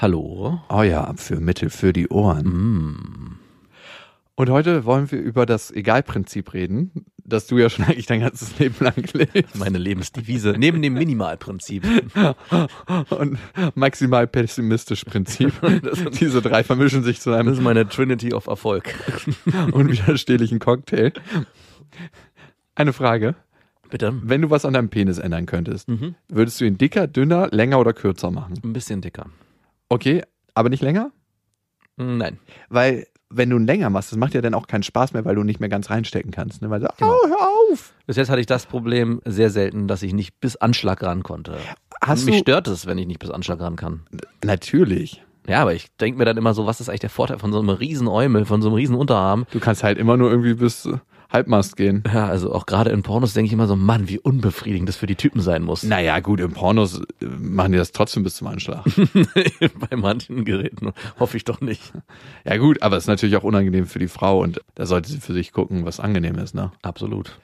Hallo. Euer Abführmittel für die Ohren. Und heute wollen wir über das Egalprinzip reden, das du ja schon eigentlich dein ganzes Leben lang lebst. Meine Lebensdevise. Neben dem Minimalprinzip. Und maximal pessimistisch Prinzip. Diese drei vermischen sich zu Das einem ist meine Trinity of Erfolg. unwiderstehlichen Cocktail. Eine Frage. Bitte. Wenn du was an deinem Penis ändern könntest, Mhm. würdest du ihn dicker, dünner, länger oder kürzer machen? Ein bisschen dicker. Okay, aber nicht länger? Nein. Weil, wenn du länger machst, das macht ja dann auch keinen Spaß mehr, weil du nicht mehr ganz reinstecken kannst. Ne? Weil du, Genau. oh, hör auf! Bis jetzt hatte ich das Problem sehr selten, dass ich nicht bis Anschlag ran konnte. Hast Mich du- stört es, wenn ich nicht bis Anschlag ran kann. Natürlich. Ja, aber ich denke mir dann immer so, was ist eigentlich der Vorteil von so einem riesen Eumel, von so einem riesen Unterarm? Du kannst halt immer nur irgendwie bis äh, Halbmast gehen. Ja, also auch gerade in Pornos denke ich immer so, Mann, wie unbefriedigend das für die Typen sein muss. Naja, gut, im Pornos äh, machen die das trotzdem bis zum Anschlag. Bei manchen Geräten hoffe ich doch nicht. ja, gut, aber es ist natürlich auch unangenehm für die Frau und da sollte sie für sich gucken, was angenehm ist, ne? Absolut.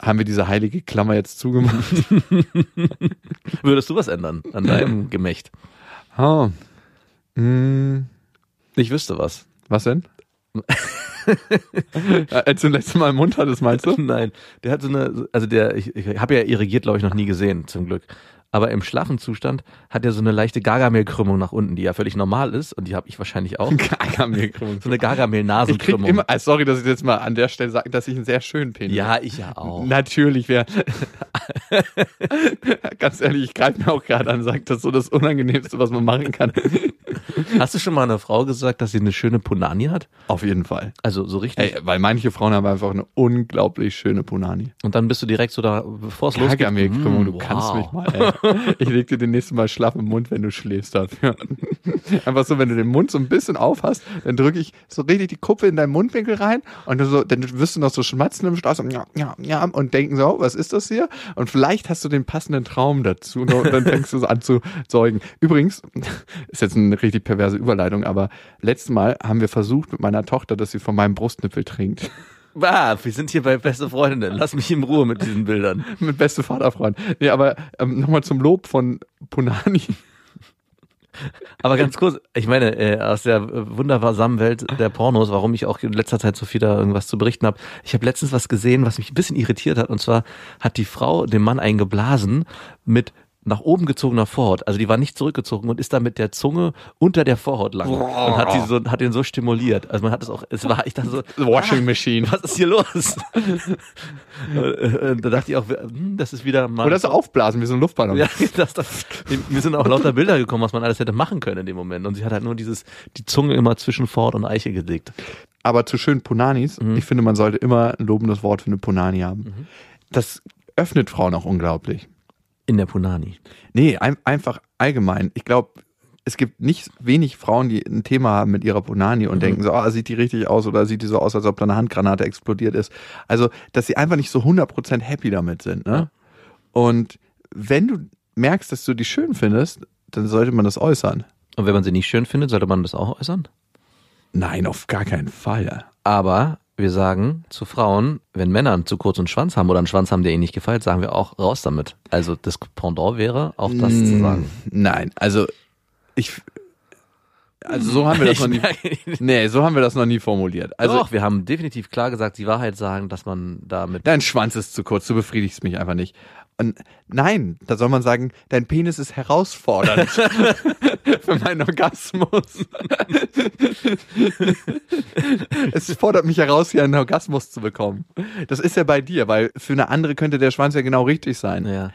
Haben wir diese heilige Klammer jetzt zugemacht? Würdest du was ändern an deinem Gemächt? ha. Hm, Ich wüsste was. was denn? Äh, Als du letztes Mal im Mund hattest, meinst du? Nein, der hat so eine, also der, ich, ich habe ja irrigiert, glaube ich, noch nie gesehen, zum Glück. Aber im schlaffen Zustand hat er so eine leichte Gargamelkrümmung nach unten, die ja völlig normal ist und die habe ich wahrscheinlich auch. Gargamelkrümmung. So eine Gargamel-Nasenkrümmung. immer, äh, sorry, dass ich jetzt mal an der Stelle sage, dass ich einen sehr schönen Penis Ja, ich ja auch. Natürlich wäre. Ganz ehrlich, ich greife mir auch gerade an sage, das ist so das Unangenehmste, was man machen kann. Hast du schon mal einer Frau gesagt, dass sie eine schöne Punani hat? Auf jeden Fall. Also so richtig. Ey, weil manche Frauen haben einfach eine unglaublich schöne Punani. Und dann bist du direkt so da, bevor es losgeht. Gargamelkrümmung, du Mm, kannst wow. mich mal. Ey. Ich leg dir den nächsten Mal schlaff im Mund, wenn du schläfst dafür. Einfach so, wenn du den Mund so ein bisschen auf hast, dann drücke ich so richtig die Kuppe in deinen Mundwinkel rein und du so, dann wirst du noch so schmatzen im Schlaf so, ja, ja, ja, und denken so, oh, was ist das hier? Und vielleicht hast du den passenden Traum dazu und dann fängst du so an zu säugen. Übrigens, ist jetzt eine richtig perverse Überleitung, aber letztes Mal haben wir versucht mit meiner Tochter, dass sie von meinem Brustnippel trinkt. Ah, wir sind hier bei beste Freundinnen. Lass mich in Ruhe mit diesen Bildern. mit beste Vaterfreund. Nee, aber ähm, nochmal zum Lob von Punani. Aber ganz kurz, ich meine, äh, aus der wundersamen Welt der Pornos, warum ich auch in letzter Zeit so viel da irgendwas zu berichten habe. Ich habe letztens was gesehen, was mich ein bisschen irritiert hat. Und zwar hat die Frau dem Mann einen geblasen mit nach oben gezogener Vorhaut. Also die war nicht zurückgezogen und ist da mit der Zunge unter der Vorhaut lang und hat die so, hat den so stimuliert. Also man hat es auch, es war, ich dachte so, Washing ah, Machine. was ist hier los? Äh, da dachte ich auch, hm, das ist wieder mal. Oder so aufblasen wie so ein Luftballon. Ja, das, das, mir sind auch lauter Bilder gekommen, was man alles hätte machen können in dem Moment. Und sie hat halt nur dieses, die Zunge immer zwischen Ford und Eiche gelegt. Aber zu schönen Punanis, Mhm. ich finde, man sollte immer ein lobendes Wort für eine Punani haben. Das öffnet Frauen auch unglaublich. In der Punani. Nee, ein, einfach allgemein. Ich glaube, es gibt nicht wenig Frauen, die ein Thema haben mit ihrer Punani und denken so, ah, sieht die richtig aus oder sieht die so aus, als ob da eine Handgranate explodiert ist. Also, dass sie einfach nicht so 100% happy damit sind. Ne? Und wenn du merkst, dass du die schön findest, dann sollte man das äußern. Und wenn man sie nicht schön findet, sollte man das auch äußern. Nein, auf gar keinen Fall. Aber wir sagen zu Frauen, wenn Männer einen zu kurzen Schwanz haben oder einen Schwanz haben, der ihnen nicht gefällt, sagen wir auch raus damit. Also das Pendant wäre auch das zu sagen. Nein, also ich. Also so haben wir das Ich noch nie. Nee, so haben wir das noch nie formuliert. Also Doch, wir haben definitiv klar gesagt, die Wahrheit sagen, dass man damit dein Schwanz ist zu kurz, du befriedigst mich einfach nicht. Und nein, da soll man sagen, dein Penis ist herausfordernd für meinen Orgasmus. es fordert mich heraus, hier einen Orgasmus zu bekommen. Das ist ja bei dir, weil für eine andere könnte der Schwanz ja genau richtig sein. Ja.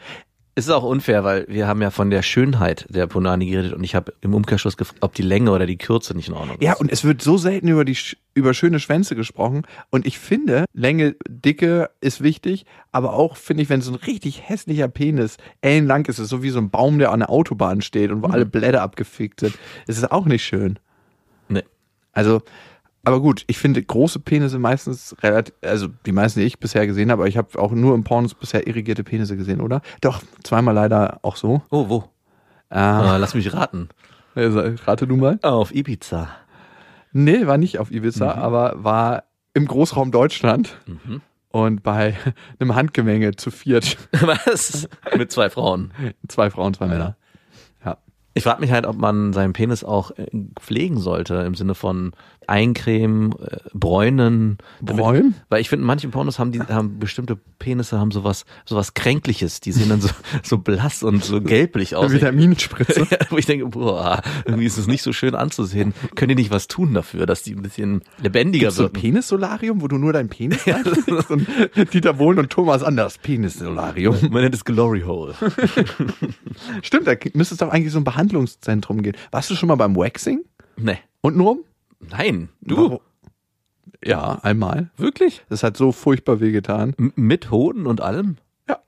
Es ist auch unfair, weil wir haben ja von der Schönheit der Punani geredet und ich habe im Umkehrschluss gefragt, ob die Länge oder die Kürze nicht in Ordnung ist. Ja, und es wird so selten über die über schöne Schwänze gesprochen. Und ich finde, Länge, Dicke ist wichtig, aber auch finde ich, wenn so ein richtig hässlicher Penis ellenlang ist, ist so wie so ein Baum, der an der Autobahn steht und wo alle Blätter abgefickt sind, ist es auch nicht schön. Nee. Also Aber gut, ich finde große Penisse meistens relativ, also die meisten, die ich bisher gesehen habe, aber ich habe auch nur im Pornos bisher irrigierte Penisse gesehen, oder? Doch, zweimal leider auch so. Oh, wo? Ah, Ah, lass mich raten. also, rate du mal. Auf Ibiza. Nee, war nicht auf Ibiza, aber war im Großraum Deutschland Mhm. und bei einem Handgemenge zu viert. Was? Mit zwei Frauen. Zwei Frauen, zwei Männer. Ich frage mich halt, ob man seinen Penis auch äh, pflegen sollte, im Sinne von Eincremen, äh, Bräunen. damit- Bräunen? Weil ich finde, manche Pornos haben die, haben bestimmte Penisse haben sowas, sowas Kränkliches. Die sehen dann so, so blass und so gelblich aus. Vitaminspritze. Ja, wo ich denke, boah, irgendwie ist es nicht so schön anzusehen. Können die nicht was tun dafür, dass die ein bisschen lebendiger Gibt's so ein? Penissolarium, wo du nur deinen Penis reinlegst? und Dieter Bohlen und Thomas Anders, Penissolarium. Man nennt es Glory Hole. Stimmt, da müsste es doch eigentlich so ein Behandlungszentrum gehen. Warst du schon mal beim Waxing? Nee. Und nur? Nein. Du? Warum? Ja, einmal. Wirklich? Das hat so furchtbar wehgetan. M mit Hoden und allem? Ja.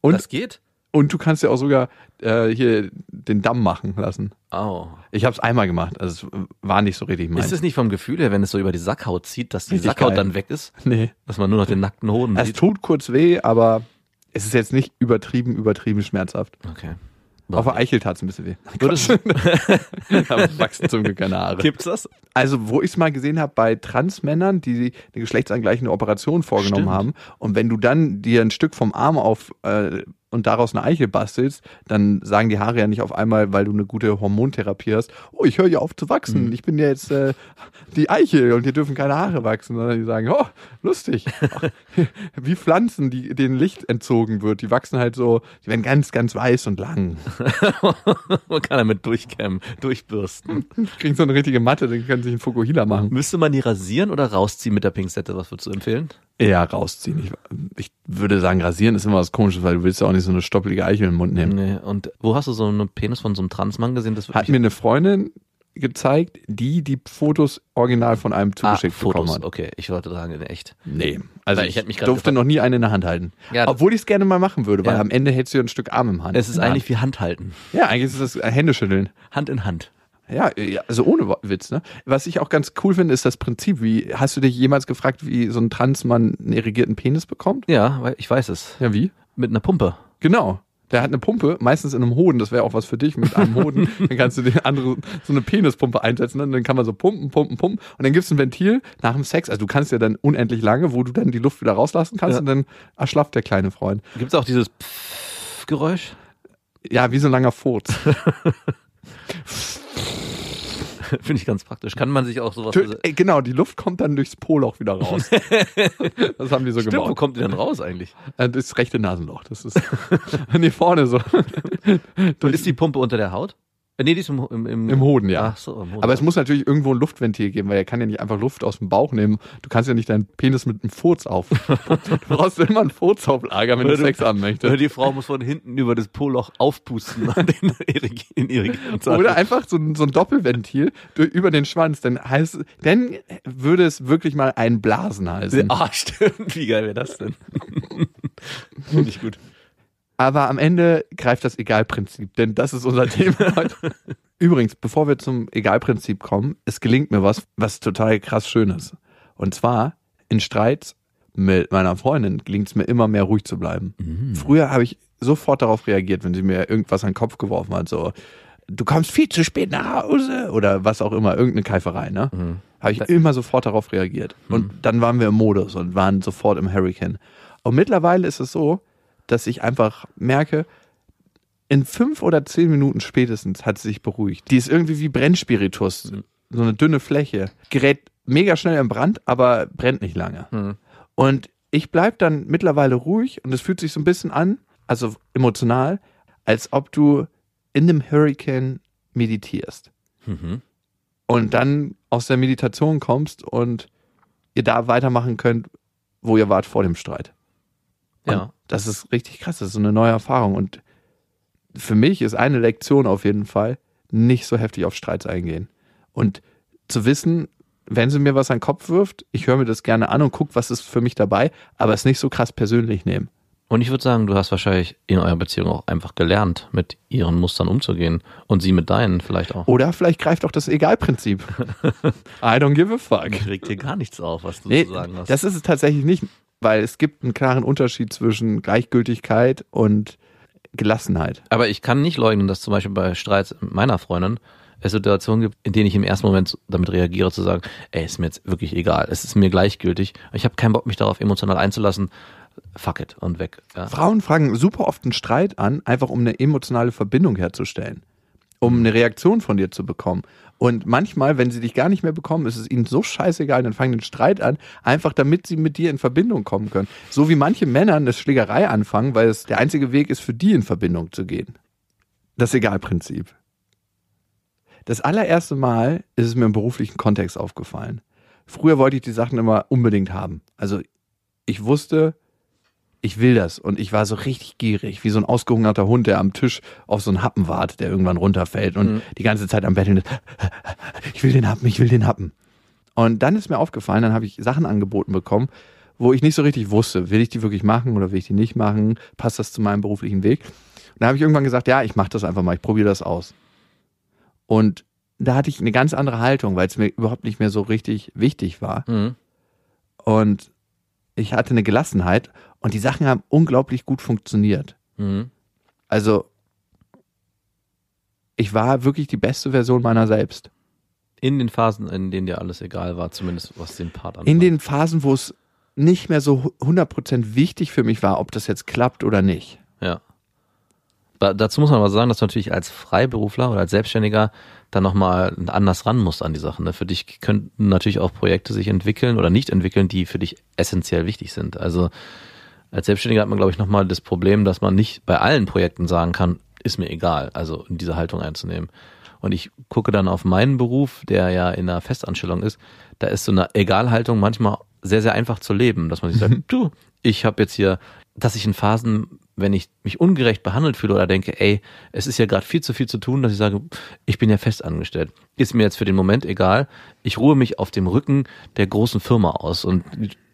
Und, das geht? und du kannst ja auch sogar äh, hier den Damm machen lassen. Oh. Ich habe es einmal gemacht, also es war nicht so richtig meins. Ist es nicht vom Gefühl her, wenn es so über die Sackhaut zieht, dass die Richtig Sackhaut geil. dann weg ist? nee. Dass man nur noch den nackten Hoden Es sieht? tut kurz weh, aber es ist jetzt nicht übertrieben, übertrieben schmerzhaft. Okay. Auf der Eichel tat es ein bisschen weh. Würdest, Aber wachsen zum Glück keine Haare. gibt's das? Also, wo ich es mal gesehen habe bei Transmännern, die eine geschlechtsangleichende Operation vorgenommen Stimmt. haben, und wenn du dann dir ein Stück vom Arm auf äh, und daraus eine Eichel bastelst, dann sagen die Haare ja nicht auf einmal, weil du eine gute Hormontherapie hast, oh, ich höre ja auf zu wachsen, Mhm. ich bin ja jetzt äh, die Eichel und hier dürfen keine Haare wachsen, sondern die sagen, oh, lustig. Ach, Wie Pflanzen, die denen Licht entzogen wird, die wachsen halt so, die werden ganz, ganz weiß und lang. Man kann damit durchkämmen, durchbürsten. Kriegen so eine richtige Matte, dann können sich einen Fukuhila machen. Müsste man die rasieren oder rausziehen mit der Pinzette? Was würdest du empfehlen? Eher rausziehen. Ich, ich würde sagen, rasieren ist immer was Komisches, weil du willst ja auch nicht so eine stoppelige Eichel im Mund nehmen. Nee. Und wo hast du so einen Penis von so einem Transmann gesehen? Das Hat mir eine Freundin gezeigt, die die Fotos original von einem ah, zugeschickt bekommen Fotos. hat. Okay, ich wollte sagen, in echt. Nee, also Weil ich, ich durfte noch nie eine in der Hand halten. Ja, Obwohl ich es gerne mal machen würde, weil Ja. am Ende hältst du ja ein Stück Arm im Hand. Es ist eigentlich wie Hand halten. Hand. Ja, eigentlich ist es das Händeschütteln. Hand in Hand. Ja, ja, also ohne Witz, ne? Was ich auch ganz cool finde, ist das Prinzip. Wie, hast du dich jemals gefragt, wie so ein Transmann einen irrigierten Penis bekommt? Ja, ich weiß es. Ja, wie? Mit einer Pumpe. Genau. Der hat eine Pumpe, meistens in einem Hoden, das wäre auch was für dich mit einem Hoden. dann kannst du den anderen so eine Penispumpe einsetzen, ne? und dann kann man so pumpen, pumpen, pumpen. Und dann gibt's ein Ventil nach dem Sex. Also du kannst ja dann unendlich lange, wo du dann die Luft wieder rauslassen kannst Ja. und dann erschlafft der kleine Freund. Gibt es auch dieses Pfff-Geräusch? Ja, wie so ein langer Furz. Finde ich ganz praktisch. Kann man sich auch sowas... Tö- Ey, genau, die Luft kommt dann durchs Poloch wieder raus. das haben die so Stimmt, wo gebaut. kommt die denn raus eigentlich? Äh, Das rechte Nasenloch. Das ist nee, vorne so. Und ist die Pumpe unter der Haut? Äh, Nee, die ist im, im, im, Im Hoden, ja. Ach so, im Hoden. Aber es muss natürlich irgendwo ein Luftventil geben, weil er kann ja nicht einfach Luft aus dem Bauch nehmen. Du kannst ja nicht deinen Penis mit einem Furz auf. du brauchst immer einen Furz auf Lager, wenn du Oder du- Sex haben Oder möchtest. die Frau muss von hinten über das Poloch aufpusten in ihre Oder einfach so ein, so ein Doppelventil über den Schwanz. Dann heißt, dann würde es wirklich mal ein Blasen heißen. Ah, stimmt. Wie geil wäre das denn? Finde ich gut. Aber am Ende greift das Egalprinzip, denn das ist unser Thema heute. Übrigens, bevor wir zum Egalprinzip kommen, es gelingt mir was, was total krass schön ist. Und zwar in Streits mit meiner Freundin gelingt es mir immer mehr ruhig zu bleiben. Früher habe ich sofort darauf reagiert, wenn sie mir irgendwas an den Kopf geworfen hat, so du kommst viel zu spät nach Hause oder was auch immer, irgendeine Keiferei, ne? Habe ich immer sofort darauf reagiert. Und dann waren wir im Modus und waren sofort im Hurricane. Und mittlerweile ist es so, dass ich einfach merke, in fünf oder zehn Minuten spätestens hat sie sich beruhigt. Die ist irgendwie wie Brennspiritus, so eine dünne Fläche. Gerät mega schnell im Brand, aber brennt nicht lange. Hm. Und ich bleib dann mittlerweile ruhig und es fühlt sich so ein bisschen an, also emotional, als ob du in dem Hurricane meditierst. Mhm. Und dann aus der Meditation kommst und ihr da weitermachen könnt, wo ihr wart vor dem Streit. Und Ja. Das ist richtig krass, das ist so eine neue Erfahrung. Und für mich ist eine Lektion auf jeden Fall, nicht so heftig auf Streits eingehen. Und zu wissen, wenn sie mir was an den Kopf wirft, ich höre mir das gerne an und gucke, was ist für mich dabei, aber es nicht so krass persönlich nehmen. Und ich würde sagen, du hast wahrscheinlich in eurer Beziehung auch einfach gelernt, mit ihren Mustern umzugehen. Und sie mit deinen vielleicht auch. Oder vielleicht greift auch das Egalprinzip. I don't give a fuck. Regt dir gar nichts auf, was du Nee, zu sagen hast. das ist es tatsächlich nicht, weil es gibt einen klaren Unterschied zwischen Gleichgültigkeit und Gelassenheit. Aber ich kann nicht leugnen, dass zum Beispiel bei Streits mit meiner Freundin es Situationen gibt, in denen ich im ersten Moment damit reagiere, zu sagen, ey, ist mir jetzt wirklich egal, es ist mir gleichgültig, ich habe keinen Bock, mich darauf emotional einzulassen, fuck it und weg. Ja. Frauen fragen super oft einen Streit an, einfach um eine emotionale Verbindung herzustellen, um eine Reaktion von dir zu bekommen. Und manchmal, wenn sie dich gar nicht mehr bekommen, ist es ihnen so scheißegal, dann fangen den Streit an, einfach damit sie mit dir in Verbindung kommen können. So wie manche Männer eine Schlägerei anfangen, weil es der einzige Weg ist, für die in Verbindung zu gehen. Das Egalprinzip. Das allererste Mal ist es mir im beruflichen Kontext aufgefallen. Früher wollte ich die Sachen immer unbedingt haben. Also ich wusste, ich will das. Und ich war so richtig gierig, wie so ein ausgehungerter Hund, der am Tisch auf so einen Happen wartet, der irgendwann runterfällt und die ganze Zeit am Betteln ist. Ich will den Happen, ich will den Happen. Und dann ist mir aufgefallen, dann habe ich Sachen angeboten bekommen, wo ich nicht so richtig wusste, will ich die wirklich machen oder will ich die nicht machen? Passt das zu meinem beruflichen Weg? Und da habe ich irgendwann gesagt, ja, ich mache das einfach mal, ich probiere das aus. Und da hatte ich eine ganz andere Haltung, weil es mir überhaupt nicht mehr so richtig wichtig war. Mhm. Und ich hatte eine Gelassenheit und die Sachen haben unglaublich gut funktioniert. Mhm. Also ich war wirklich die beste Version meiner selbst. In den Phasen, in denen dir alles egal war, zumindest was den Part anbelangt. In den Phasen, wo es nicht mehr so 100% wichtig für mich war, ob das jetzt klappt oder nicht. Ja. Da, dazu muss man aber sagen, dass du natürlich als Freiberufler oder als Selbstständiger dann nochmal anders ran musst an die Sachen. Ne? Für dich könnten natürlich auch Projekte sich entwickeln oder nicht entwickeln, die für dich essentiell wichtig sind. Also als Selbstständiger hat man, glaube ich, nochmal das Problem, dass man nicht bei allen Projekten sagen kann, ist mir egal, also in diese Haltung einzunehmen. Und ich gucke dann auf meinen Beruf, der ja in einer Festanstellung ist, da ist so eine Egalhaltung manchmal sehr, sehr einfach zu leben, dass man sich sagt, du, ich habe jetzt hier, dass ich in Phasen, wenn ich mich ungerecht behandelt fühle oder denke, ey, es ist ja gerade viel zu viel zu tun, dass ich sage, ich bin ja fest angestellt. Ist mir jetzt für den Moment egal. Ich ruhe mich auf dem Rücken der großen Firma aus und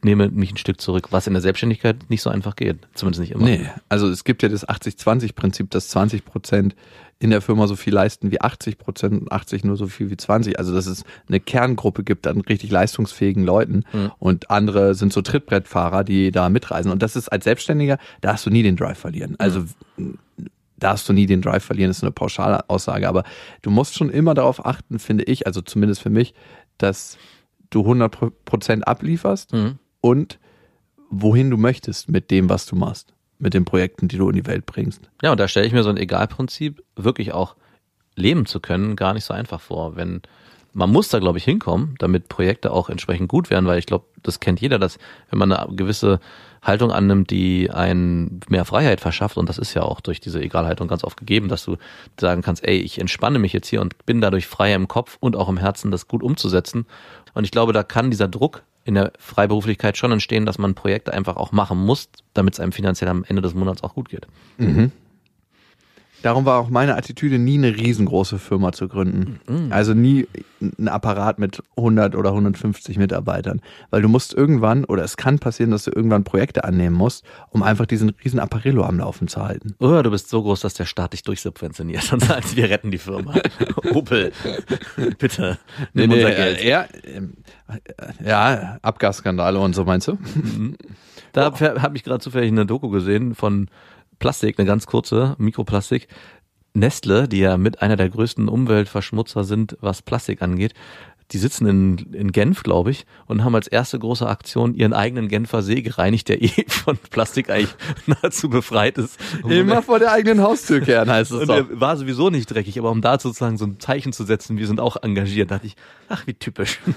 nehme mich ein Stück zurück, was in der Selbstständigkeit nicht so einfach geht. Zumindest nicht immer. Nee, also es gibt ja das 80-20-Prinzip, dass 20 Prozent in der Firma so viel leisten wie 80 Prozent und 80 nur so viel wie 20. Also dass es eine Kerngruppe gibt an richtig leistungsfähigen Leuten Mhm. und andere sind so Trittbrettfahrer, die da mitreisen. Und das ist als Selbstständiger, da hast du nie den Drive verlieren. Also da hast du nie den Drive verlieren, ist eine pauschale Aussage. Aber du musst schon immer darauf achten, finde ich, also zumindest für mich, dass du 100 Prozent ablieferst Mhm. und wohin du möchtest mit dem, was du machst, mit den Projekten, die du in die Welt bringst. Ja, und da stelle ich mir so ein Egalprinzip wirklich auch leben zu können, gar nicht so einfach vor. Wenn man muss da, glaube ich, hinkommen, damit Projekte auch entsprechend gut werden, weil ich glaube, das kennt jeder, dass wenn man eine gewisse Haltung annimmt, die einen mehr Freiheit verschafft, und das ist ja auch durch diese Egalhaltung ganz oft gegeben, dass du sagen kannst, ey, ich entspanne mich jetzt hier und bin dadurch freier im Kopf und auch im Herzen, das gut umzusetzen. Und ich glaube, da kann dieser Druck in der Freiberuflichkeit schon entstehen, dass man Projekte einfach auch machen muss, damit es einem finanziell am Ende des Monats auch gut geht. Darum war auch meine Attitüde, nie eine riesengroße Firma zu gründen. Also nie ein Apparat mit 100 oder 150 Mitarbeitern. Weil du musst irgendwann, oder es kann passieren, dass du irgendwann Projekte annehmen musst, um einfach diesen riesen Apparillo am Laufen zu halten. Oh, du bist so groß, dass der Staat dich durchsubventioniert und sagt, wir retten die Firma. Opel, bitte, nimm unser Geld. Ja, ähm, ja, Abgasskandale und so meinst du? Da habe hab ich gerade zufällig eine Doku gesehen von Plastik, eine ganz kurze Mikroplastik. Nestle, die ja mit einer der größten Umweltverschmutzer sind, was Plastik angeht, die sitzen in, in Genf, glaube ich, und haben als erste große Aktion ihren eigenen Genfer See gereinigt, der eh von Plastik eigentlich nahezu befreit ist. Immer vor der eigenen Haustür kehren, heißt es Und doch. war sowieso nicht dreckig, aber um da sozusagen so ein Zeichen zu setzen, wir sind auch engagiert, dachte ich, ach, wie typisch.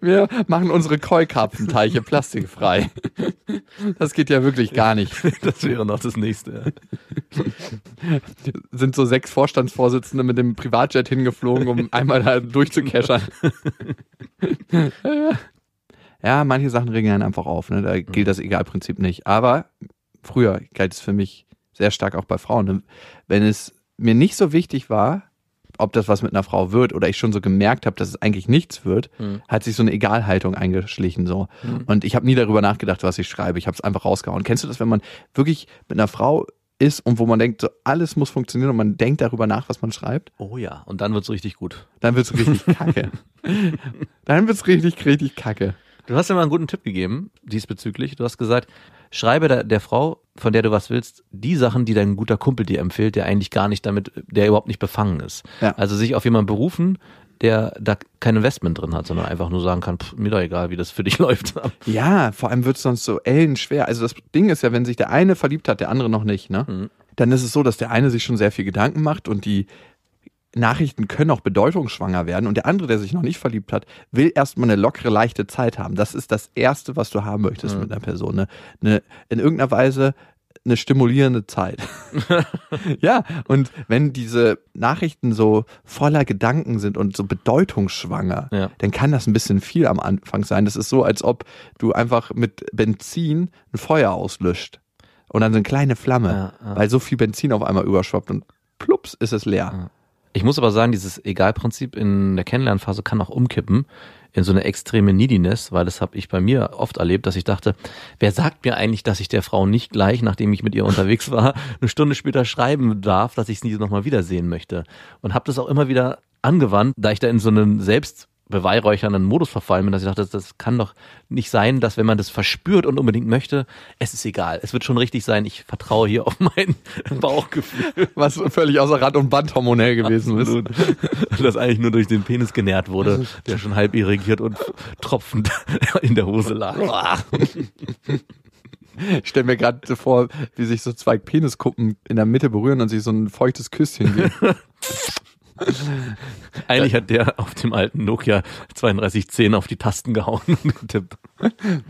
Wir machen unsere Koi-Karpfenteiche plastikfrei. Das geht ja wirklich gar nicht. Das wäre noch das nächste. Sind so sechs Vorstandsvorsitzende mit dem Privatjet hingeflogen, um einmal da durchzukeschern. ja, manche Sachen regen einen einfach auf. Ne? Da gilt das Egalprinzip nicht. Aber früher galt es für mich sehr stark auch bei Frauen. Ne? Wenn es mir nicht so wichtig war, ob das was mit einer Frau wird oder ich schon so gemerkt habe, dass es eigentlich nichts wird, Mhm. hat sich so eine Egalhaltung eingeschlichen so. Und ich habe nie darüber nachgedacht, was ich schreibe. Ich habe es einfach rausgehauen. Kennst du das, wenn man wirklich mit einer Frau ist und wo man denkt, so alles muss funktionieren und man denkt darüber nach, was man schreibt? Oh ja, und dann wird's richtig gut. Dann wird's richtig kacke. Dann wird's richtig, richtig kacke. Du hast ja mal einen guten Tipp gegeben diesbezüglich. Du hast gesagt, schreibe der, der Frau, von der du was willst, die Sachen, die dein guter Kumpel dir empfiehlt, der eigentlich gar nicht damit, der überhaupt nicht befangen ist. Ja. Also sich auf jemanden berufen, der da kein Investment drin hat, sondern einfach nur sagen kann, pff, mir doch egal, wie das für dich läuft. Ja, vor allem wird's sonst so ellenschwer. Also das Ding ist ja, wenn sich der eine verliebt hat, der andere noch nicht, ne? Mhm. Dann ist es so, dass der eine sich schon sehr viel Gedanken macht und die Nachrichten können auch bedeutungsschwanger werden und der andere, der sich noch nicht verliebt hat, will erstmal eine lockere, leichte Zeit haben. Das ist das Erste, was du haben möchtest Mhm. mit einer Person. Ne? Eine, in irgendeiner Weise eine stimulierende Zeit. ja, und wenn diese Nachrichten so voller Gedanken sind und so bedeutungsschwanger, Ja. dann kann das ein bisschen viel am Anfang sein. Das ist so, als ob du einfach mit Benzin ein Feuer auslöscht. Und dann so eine kleine Flamme, Ja, ja. weil so viel Benzin auf einmal überschwappt und plups ist es leer. Ich muss aber sagen, dieses Egalprinzip in der Kennenlernphase kann auch umkippen in so eine extreme Neediness, weil das habe ich bei mir oft erlebt, dass ich dachte, wer sagt mir eigentlich, dass ich der Frau nicht gleich, nachdem ich mit ihr unterwegs war, eine Stunde später schreiben darf, dass ich es nie nochmal wiedersehen möchte. Und habe das auch immer wieder angewandt, da ich da in so einen selbstbeweihräuchernden Modus verfallen bin, dass ich dachte, das kann doch nicht sein, dass wenn man das verspürt und unbedingt möchte, es ist egal. Es wird schon richtig sein. Ich vertraue hier auf mein Bauchgefühl. Was völlig außer Rand und Band hormonell gewesen ist. Absolut. Das eigentlich nur durch den Penis genährt wurde, der schon halb irrigiert und tropfend in der Hose lag. Ich stelle mir gerade vor, wie sich so zwei Peniskuppen in der Mitte berühren und sich so ein feuchtes Küsschen geben. Eigentlich hat der auf dem alten Nokia 3210 auf die Tasten gehauen und getippt.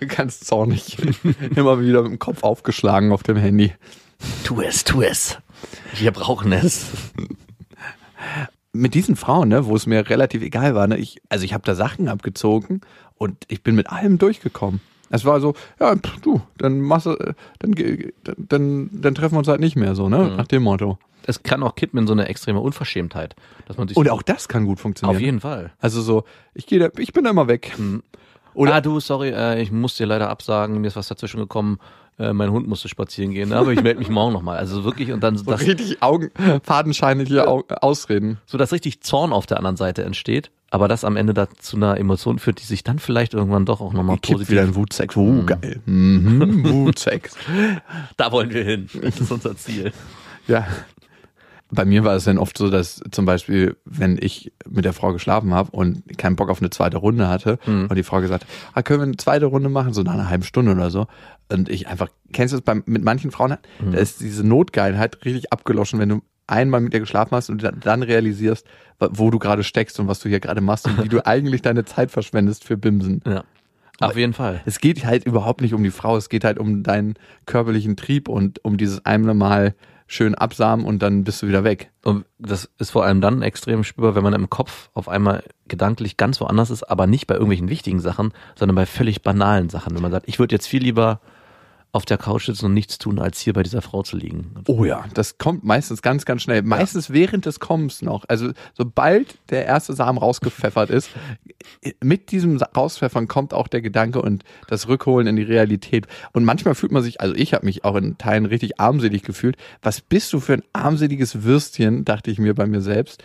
Ganz zornig. Immer wieder mit dem Kopf aufgeschlagen auf dem Handy. Tu es, tu es. Wir brauchen es. Mit diesen Frauen, ne, wo es mir relativ egal war, ne, ich, also ich habe da Sachen abgezogen und ich bin mit allem durchgekommen. Es war so, ja, pff, du, dann machst du, äh, dann, dann, dann, dann treffen wir uns halt nicht mehr so, ne, nach dem Motto. Es kann auch kippen in so eine extreme Unverschämtheit, dass man sich Und auch das kann gut funktionieren. auf jeden Fall. Also so, ich gehe da, ich bin da immer weg. Oder ah, du, sorry, äh, ich muss dir leider absagen, mir ist was dazwischen gekommen. Äh, mein Hund musste spazieren gehen, aber ich melde mich morgen nochmal. Also wirklich und dann So das, richtig Augen, fadenscheinliche Au Ausreden. so dass richtig Zorn auf der anderen Seite entsteht, aber das am Ende da zu einer Emotion führt, die sich dann vielleicht irgendwann doch auch nochmal positiv. wieder ein Wutsex. Oh, geil. Mhm, Wutsex. Da wollen wir hin. Das ist unser Ziel. Ja. Bei mir war es dann oft so, dass zum Beispiel, wenn ich mit der Frau geschlafen habe und keinen Bock auf eine zweite Runde hatte Mhm. und die Frau gesagt, ah, können wir eine zweite Runde machen, so nach einer halben Stunde oder so. Und ich einfach, kennst du das beim, mit manchen Frauen, Mhm. da ist diese Notgeilheit richtig abgeloschen, wenn du einmal mit ihr geschlafen hast und dann- dann realisierst, wo du gerade steckst und was du hier gerade machst und wie du eigentlich deine Zeit verschwendest für Bimsen. Ja. Auf jeden Fall. Es geht halt überhaupt nicht um die Frau, es geht halt um deinen körperlichen Trieb und um dieses einmal mal schön absamen und dann bist du wieder weg. Und das ist vor allem dann extrem spürbar, wenn man im Kopf auf einmal gedanklich ganz woanders ist, aber nicht bei irgendwelchen wichtigen Sachen, sondern bei völlig banalen Sachen. Wenn man sagt, ich würde jetzt viel lieber auf der Couch sitzen und nichts tun, als hier bei dieser Frau zu liegen. Oh ja, das kommt meistens ganz, ganz schnell. Meistens während des Kommens noch. Also sobald der erste Samen rausgepfeffert ist, mit diesem Rauspfeffern kommt auch der Gedanke und das Rückholen in die Realität. Und manchmal fühlt man sich, also ich habe mich auch in Teilen richtig armselig gefühlt. Was bist du für ein armseliges Würstchen, dachte ich mir bei mir selbst.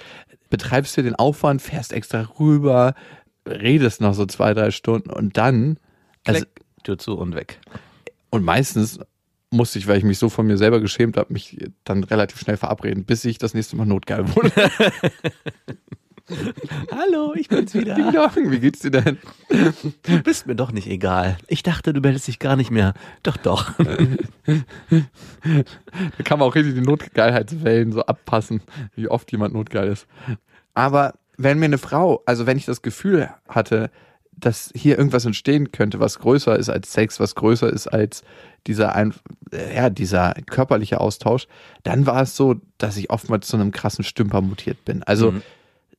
Betreibst dir den Aufwand, fährst extra rüber, redest noch so zwei, drei Stunden und dann, also, Tür zu und weg. Und meistens musste ich, weil ich mich so von mir selber geschämt habe, mich dann relativ schnell verabreden, bis ich das nächste Mal notgeil wurde. Hallo, ich bin's wieder. Ding dong, Wie geht's dir denn? Du bist mir doch nicht egal. Ich dachte, du meldest dich gar nicht mehr. Doch, doch. Da kann man auch richtig die Notgeilheitswellen so abpassen, wie oft jemand notgeil ist. Aber wenn mir eine Frau, also wenn ich das Gefühl hatte, dass hier irgendwas entstehen könnte, was größer ist als Sex, was größer ist als dieser, ein, ja, dieser körperliche Austausch, dann war es so, dass ich oftmals zu einem krassen Stümper mutiert bin. Also Mhm.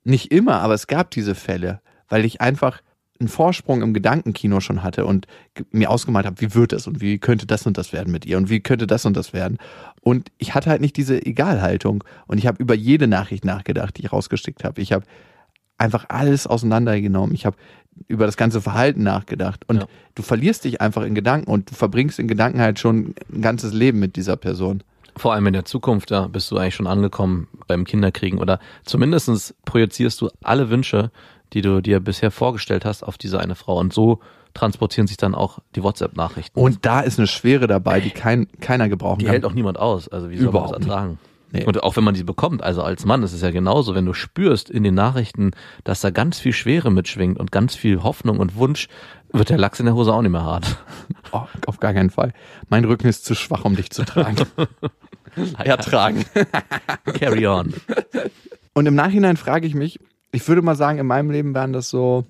nicht immer, aber es gab diese Fälle, weil ich einfach einen Vorsprung im Gedankenkino schon hatte und mir ausgemalt habe, wie wird es und wie könnte das und das werden mit ihr und wie könnte das und das werden. Und ich hatte halt nicht diese Egalhaltung und ich habe über jede Nachricht nachgedacht, die ich rausgeschickt habe. Ich habe einfach alles auseinandergenommen. Ich habe über das ganze Verhalten nachgedacht und Ja. du verlierst dich einfach in Gedanken und du verbringst in Gedanken halt schon ein ganzes Leben mit dieser Person. Vor allem in der Zukunft, da bist du eigentlich schon angekommen beim Kinderkriegen oder zumindestens projizierst du alle Wünsche, die du dir bisher vorgestellt hast, auf diese eine Frau. Und so transportieren sich dann auch die WhatsApp-Nachrichten. Und da ist eine Schwere dabei, die kein, keiner gebrauchen die kann. hält auch niemand aus. Also wie soll Überhaupt man das ertragen? Nee. Und auch wenn man die bekommt, also als Mann ist es ja genauso, wenn du spürst in den Nachrichten, dass da ganz viel Schwere mitschwingt und ganz viel Hoffnung und Wunsch, wird der Lachs in der Hose auch nicht mehr hart. Oh, auf gar keinen Fall. Mein Rücken ist zu schwach, um dich zu tragen. Ertragen. Carry on. Und im Nachhinein frage ich mich, ich würde mal sagen, in meinem Leben wären das so,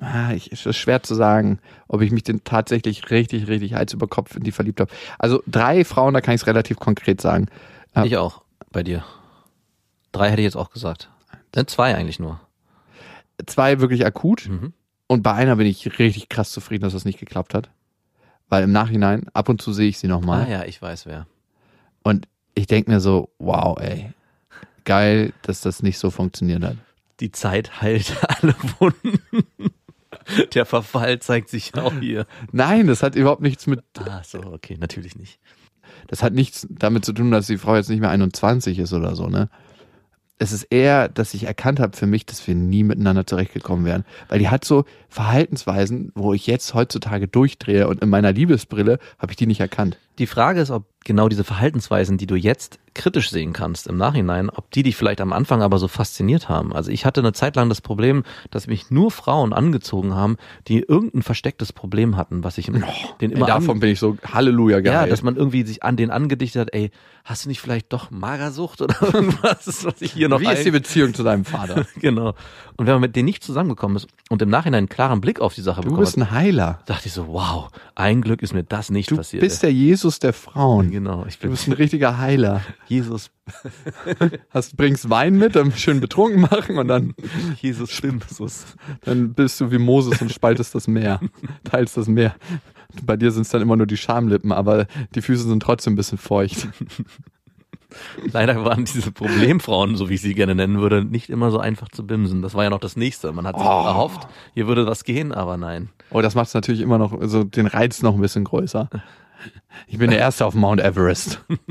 ah, ich, es ist schwer zu sagen, ob ich mich denn tatsächlich richtig, richtig Hals über Kopf in die verliebt habe. Also drei Frauen, da kann ich es relativ konkret sagen. Ich auch, bei dir. Drei hätte ich jetzt auch gesagt. Ne, zwei eigentlich nur. Zwei wirklich akut Mhm. und bei einer bin ich richtig krass zufrieden, dass das nicht geklappt hat. Weil im Nachhinein, ab und zu sehe ich sie nochmal Ah ja, ich weiß wer. und ich denke mir so, wow, ey, geil, dass das nicht so funktioniert hat. Die Zeit heilt alle Wunden. Der Verfall zeigt sich auch hier. Nein, das hat überhaupt nichts mit Ah, so, okay, natürlich nicht. Das hat nichts damit zu tun, dass die Frau jetzt nicht mehr 21 ist oder so, ne? Es ist eher, dass ich erkannt habe für mich, dass wir nie miteinander zurechtgekommen wären. Weil die hat so Verhaltensweisen, wo ich jetzt heutzutage durchdrehe und in meiner Liebesbrille habe ich die nicht erkannt. Die Frage ist, ob genau diese Verhaltensweisen, die du jetzt kritisch sehen kannst im Nachhinein, ob die dich vielleicht am Anfang aber so fasziniert haben. Also ich hatte eine Zeit lang das Problem, dass mich nur Frauen angezogen haben, die irgendein verstecktes Problem hatten, was ich im- den immer Ey, davon bin ich so Halleluja ja, geheilt. dass man irgendwie sich an den angedichtet hat, ey, hast du nicht vielleicht doch Magersucht oder irgendwas, was ich hier noch Wie ist die Beziehung zu deinem Vater? Genau. Und wenn man mit denen nicht zusammengekommen ist und im Nachhinein einen klaren Blick auf die Sache Du bekommen bist ein Heiler. dachte ich so, wow, ein Glück ist mir das nicht Du passiert. bist der Jesus der Frauen. genau, ich Du bin bist ein richtiger Heiler. Jesus, Hast, bringst Wein mit, dann schön betrunken machen und dann, Jesus Stimmsus. dann bist du wie Moses und spaltest das Meer, teilst das Meer. Bei dir sind es dann immer nur die Schamlippen, aber die Füße sind trotzdem ein bisschen feucht. Leider waren diese Problemfrauen, so wie ich sie gerne nennen würde, nicht immer so einfach zu bimsen. Das war ja noch das nächste. Man hat sich Oh. erhofft, hier würde was gehen, aber nein. Oh, das macht es natürlich immer noch, so den Reiz noch ein bisschen größer. Ich bin der Erste auf Mount Everest.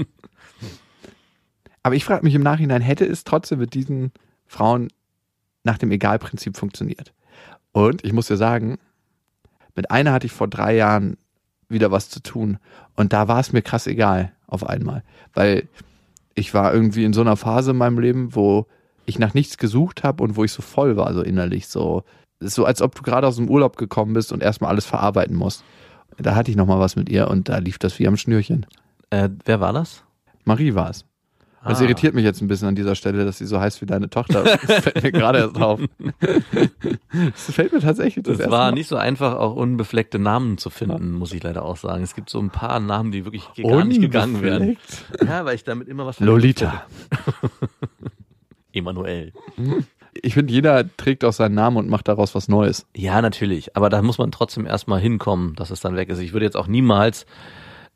Aber ich frage mich im Nachhinein, hätte es trotzdem mit diesen Frauen nach dem Egalprinzip funktioniert? Und ich muss dir sagen, mit einer hatte ich vor drei Jahren wieder was zu tun. Und da war es mir krass egal auf einmal. Weil ich war irgendwie in so einer Phase in meinem Leben, wo ich nach nichts gesucht habe und wo ich so voll war, so innerlich. So, so als ob du gerade aus dem Urlaub gekommen bist und erstmal alles verarbeiten musst. Da hatte ich nochmal was mit ihr und da lief das wie am Schnürchen. Äh, wer war das? Marie war es. Das Ah. irritiert mich jetzt ein bisschen an dieser Stelle, dass sie so heißt wie deine Tochter. Das fällt mir gerade erst auf. Das fällt mir tatsächlich das Es war Mal. nicht so einfach, auch unbefleckte Namen zu finden, muss ich leider auch sagen. Es gibt so ein paar Namen, die wirklich gar nicht gegangen. Unbefleckt. Ja, weil ich damit immer was Lolita. Emanuel. Ich finde, jeder trägt auch seinen Namen und macht daraus was Neues. Ja, natürlich. Aber da muss man trotzdem erstmal hinkommen, dass es dann weg ist. Ich würde jetzt auch niemals,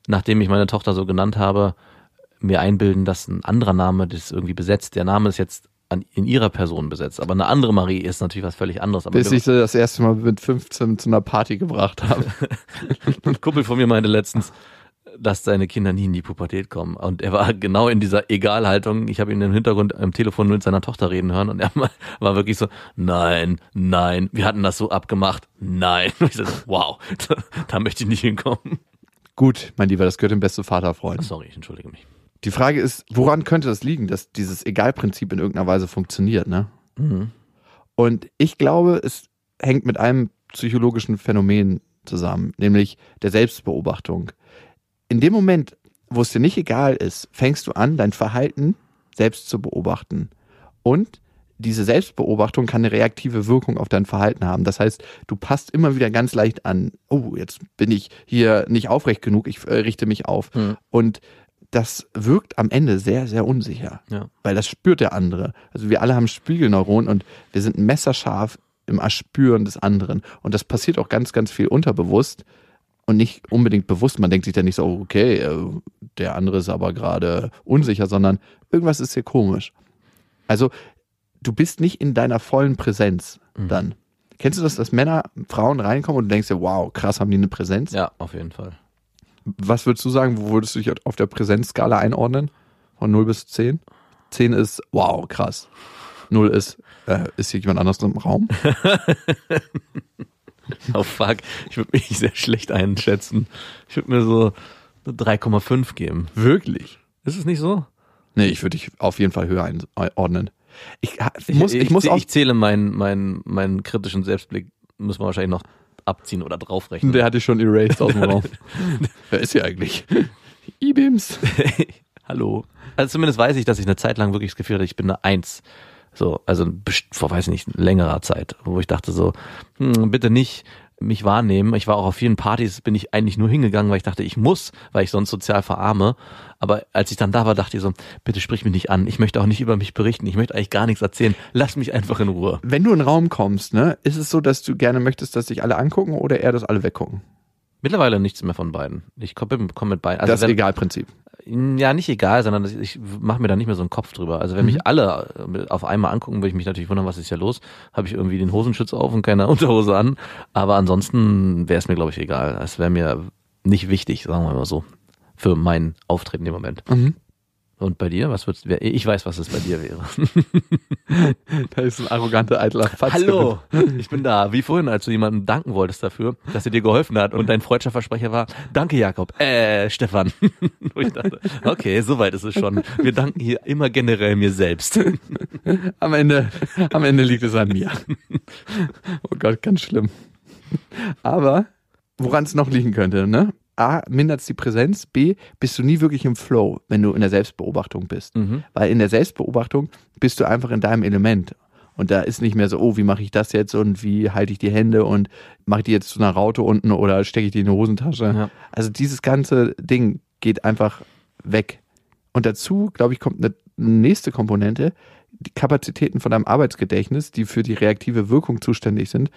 nachdem ich meine Tochter so genannt habe, mir einbilden, dass ein anderer Name das irgendwie besetzt. Der Name ist jetzt an, in ihrer Person besetzt. Aber eine andere Marie ist natürlich was völlig anderes. Aber Bis ich sie das erste Mal mit 15 zu einer Party gebracht habe. ein Kumpel von mir meinte letztens, dass seine Kinder nie in die Pubertät kommen. Und er war genau in dieser Egalhaltung. Ich habe ihn im Hintergrund am Telefon mit seiner Tochter reden hören und er war wirklich so, nein, nein, wir hatten das so abgemacht, nein. Und ich so, wow, da, da möchte ich nicht hinkommen. Gut, mein Lieber, das gehört dem beste Vaterfreund. Sorry, ich entschuldige mich. Die Frage ist, woran könnte das liegen, dass dieses Egalprinzip in irgendeiner Weise funktioniert, ne? Mhm. Und ich glaube, es hängt mit einem psychologischen Phänomen zusammen, nämlich der Selbstbeobachtung. In dem Moment, wo es dir nicht egal ist, fängst du an, dein Verhalten selbst zu beobachten. Und diese Selbstbeobachtung kann eine reaktive Wirkung auf dein Verhalten haben. Das heißt, du passt immer wieder ganz leicht an, oh, jetzt bin ich hier nicht aufrecht genug, ich äh, richte mich auf. Mhm. Und das wirkt am Ende sehr, sehr unsicher Ja. weil das spürt der andere. Also wir alle haben Spiegelneuronen und wir sind messerscharf im Erspüren des anderen. Und das passiert auch ganz, ganz viel unterbewusst und nicht unbedingt bewusst. Man denkt sich dann nicht so, okay, äh, der andere ist aber gerade unsicher, sondern irgendwas ist hier komisch. Also du bist nicht in deiner vollen Präsenz dann. Kennst du das, dass Männer, Frauen reinkommen und du denkst dir, wow, krass, haben die eine Präsenz? Ja, auf jeden Fall. Was würdest du sagen, wo würdest du dich auf der Präsenzskala einordnen? Von 0 bis 10? 10 ist, wow, krass. 0 ist, äh, ist hier jemand anderes im Raum? Oh fuck, ich würde mich sehr schlecht einschätzen. Ich würde mir so eine 3,5 geben. Wirklich? Ist es nicht so? Nee, ich würde dich auf jeden Fall höher einordnen. Ich, ich muss, ich, muss zäh- auch, ich zähle meinen, meinen, meinen kritischen Selbstblick, müssen wir wahrscheinlich noch abziehen oder draufrechnen. der hatte ich schon erased aus dem Raum. Wer ist hier eigentlich? E-Beams. Hallo. Also zumindest weiß ich, dass ich eine Zeit lang wirklich das Gefühl hatte, ich bin eine Eins. So, also vor, weiß nicht, längerer Zeit, wo ich dachte so, hm, bitte nicht mich wahrnehmen. Ich war auch auf vielen Partys, bin ich eigentlich nur hingegangen, weil ich dachte, ich muss, weil ich sonst sozial verarme. Aber als ich dann da war, dachte ich so, bitte sprich mich nicht an. Ich möchte auch nicht über mich berichten. Ich möchte eigentlich gar nichts erzählen. Lass mich einfach in Ruhe. Wenn du in den Raum kommst, ne, ist es so, dass du gerne möchtest, dass sich alle angucken oder eher, dass alle weggucken? Mittlerweile nichts mehr von beiden. Ich komme komm mit beiden. Also das wenn- Egal-Prinzip. Ja, nicht egal, sondern ich mache mir da nicht mehr so einen Kopf drüber. Also wenn mich alle äh, auf einmal angucken, würde ich mich natürlich wundern, was ist hier los? Habe ich irgendwie den Hosenschutz auf und keine Unterhose an? Aber ansonsten wäre es mir, glaube ich, egal. Es wäre mir nicht wichtig, sagen wir mal so, für mein Auftreten im Moment. Mhm. Und bei dir, was wird's? Ich weiß, was es bei dir wäre. Da ist ein arroganter, eitler Fatz. Hallo, ich bin da. Wie vorhin, als du jemandem danken wolltest dafür, dass er dir geholfen hat und dein freudscher Versprecher war, danke Jakob, äh, Stefan. Wo ich dachte, okay, soweit ist es schon. Wir danken hier immer generell mir selbst. Am Ende, am Ende liegt es an mir. Oh Gott, ganz schlimm. Aber woran es noch liegen könnte, ne? A, mindert die Präsenz, B, bist du nie wirklich im Flow, wenn du in der Selbstbeobachtung bist. Mhm. Weil in der Selbstbeobachtung bist du einfach in deinem Element. Und da ist nicht mehr so, oh, wie mache ich das jetzt und wie halte ich die Hände und mache ich die jetzt zu einer Raute unten oder stecke ich die in die Hosentasche. Ja. Also dieses ganze Ding geht einfach weg. Und dazu, glaube ich, kommt eine nächste Komponente. Die Kapazitäten von deinem Arbeitsgedächtnis, die für die reaktive Wirkung zuständig sind,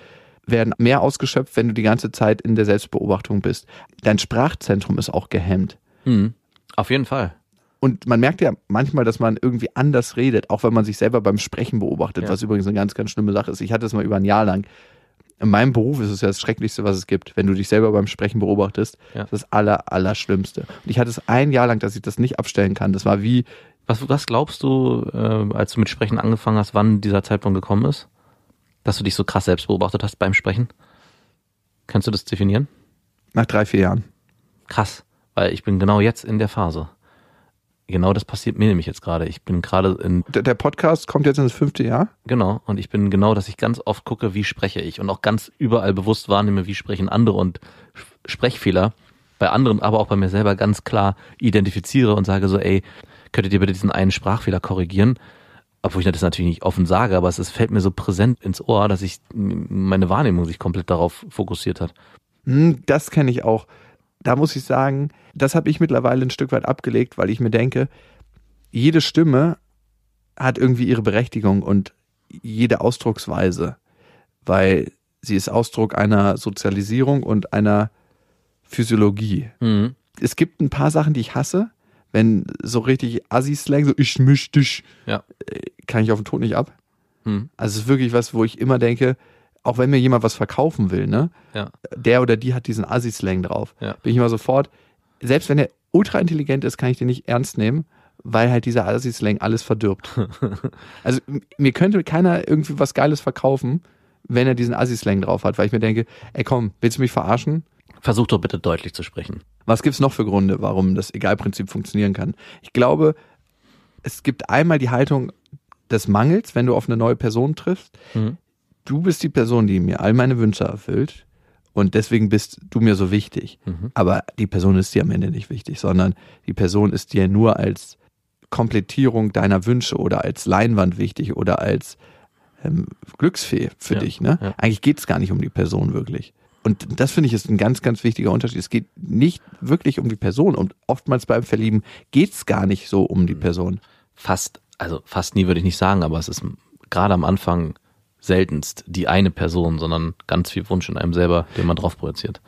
werden mehr ausgeschöpft, wenn du die ganze Zeit in der Selbstbeobachtung bist. Dein Sprachzentrum ist auch gehemmt. Mhm. Auf jeden Fall. Und man merkt ja manchmal, dass man irgendwie anders redet, auch wenn man sich selber beim Sprechen beobachtet, Ja. was übrigens eine ganz, ganz schlimme Sache ist. Ich hatte es mal über ein Jahr lang. In meinem Beruf ist es ja das Schrecklichste, was es gibt, wenn du dich selber beim Sprechen beobachtest. Ja. Das aller, allerschlimmste. Und ich hatte es ein Jahr lang, dass ich das nicht abstellen kann. Das war wie, Was, was glaubst du, äh, als du mit Sprechen angefangen hast, wann dieser Zeitpunkt gekommen ist? Dass du dich so krass selbst beobachtet hast beim Sprechen? Kannst du das definieren? nach drei, vier Jahren. Krass, weil ich bin genau jetzt in der Phase. Genau das passiert mir nämlich jetzt gerade. Ich bin gerade in, Der, der Podcast kommt jetzt ins fünfte Jahr. genau, und ich bin genau, dass ich ganz oft gucke, wie spreche ich und auch ganz überall bewusst wahrnehme, wie sprechen andere und Sprechfehler bei anderen, aber auch bei mir selber ganz klar identifiziere und sage so, ey, könntet ihr bitte diesen einen Sprachfehler korrigieren? Obwohl ich das natürlich nicht offen sage, aber es ist, fällt mir so präsent ins Ohr, dass ich meine Wahrnehmung sich komplett darauf fokussiert hat. Hm, das kenne ich auch. Da muss ich sagen, das habe ich mittlerweile ein Stück weit abgelegt, weil ich mir denke, jede Stimme hat irgendwie ihre Berechtigung und jede Ausdrucksweise, weil sie ist Ausdruck einer Sozialisierung und einer Physiologie. Mhm. Es gibt ein paar Sachen, die ich hasse, wenn so richtig Assi-Slang, so ich misch dich, Ja. äh, kann ich auf den Tod nicht ab. Mhm. Also es ist wirklich was, wo ich immer denke, auch wenn mir jemand was verkaufen will, ne, Ja. der oder die hat diesen Assi-Slang drauf. Ja. Bin ich immer sofort, selbst wenn er ultra intelligent ist, kann ich den nicht ernst nehmen, weil halt dieser Assi-Slang alles verdirbt. also mir könnte keiner irgendwie was Geiles verkaufen, wenn er diesen Assi-Slang drauf hat, weil ich mir denke, ey komm, willst du mich verarschen? Versuch doch bitte deutlich zu sprechen. Was gibt's noch für Gründe, warum das Egalprinzip funktionieren kann? Ich glaube, es gibt einmal die Haltung des Mangels, wenn du auf eine neue Person triffst. Mhm. Du bist die Person, die mir all meine Wünsche erfüllt und deswegen bist du mir so wichtig. Mhm. Aber die Person ist dir am Ende nicht wichtig, sondern die Person ist dir nur als Komplettierung deiner Wünsche oder als Leinwand wichtig oder als ähm, Glücksfee für Ja, dich. Ne? ja. Eigentlich geht's gar nicht um die Person wirklich. Und das finde ich ist ein ganz, ganz wichtiger Unterschied. Es geht nicht wirklich um die Person und oftmals beim Verlieben geht's gar nicht so um Mhm. die Person. Fast, also fast nie würde ich nicht sagen, aber es ist gerade am Anfang seltenst die eine Person, sondern ganz viel Wunsch in einem selber, den man drauf projiziert.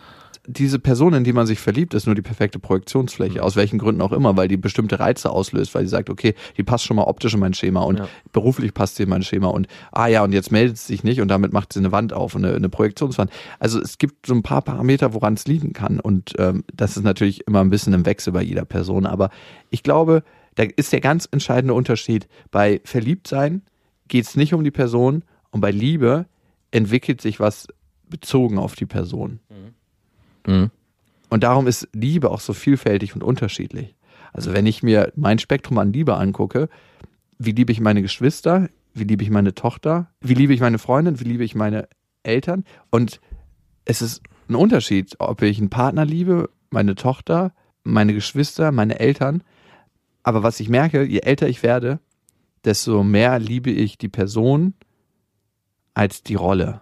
Diese Person, in die man sich verliebt, ist nur die perfekte Projektionsfläche, aus welchen Gründen auch immer, weil die bestimmte Reize auslöst, weil sie sagt, okay, die passt schon mal optisch in mein Schema und Ja. beruflich passt sie in mein Schema und ah ja, und jetzt meldet sie sich nicht und damit macht sie eine Wand auf, eine, eine Projektionswand. Also es gibt so ein paar Parameter, woran es liegen kann und ähm, das ist natürlich immer ein bisschen im Wechsel bei jeder Person, aber ich glaube, da ist der ganz entscheidende Unterschied. Bei Verliebtsein geht es nicht um die Person und bei Liebe entwickelt sich was bezogen auf die Person. Mhm. Und darum ist Liebe auch so vielfältig und unterschiedlich. Also wenn ich mir mein Spektrum an Liebe angucke, wie liebe ich meine Geschwister, wie liebe ich meine Tochter, wie liebe ich meine Freundin, wie liebe ich meine Eltern. Und es ist ein Unterschied, ob ich einen Partner liebe, meine Tochter, meine Geschwister, meine Eltern. Aber was ich merke, je älter ich werde, desto mehr liebe ich die Person als die Rolle.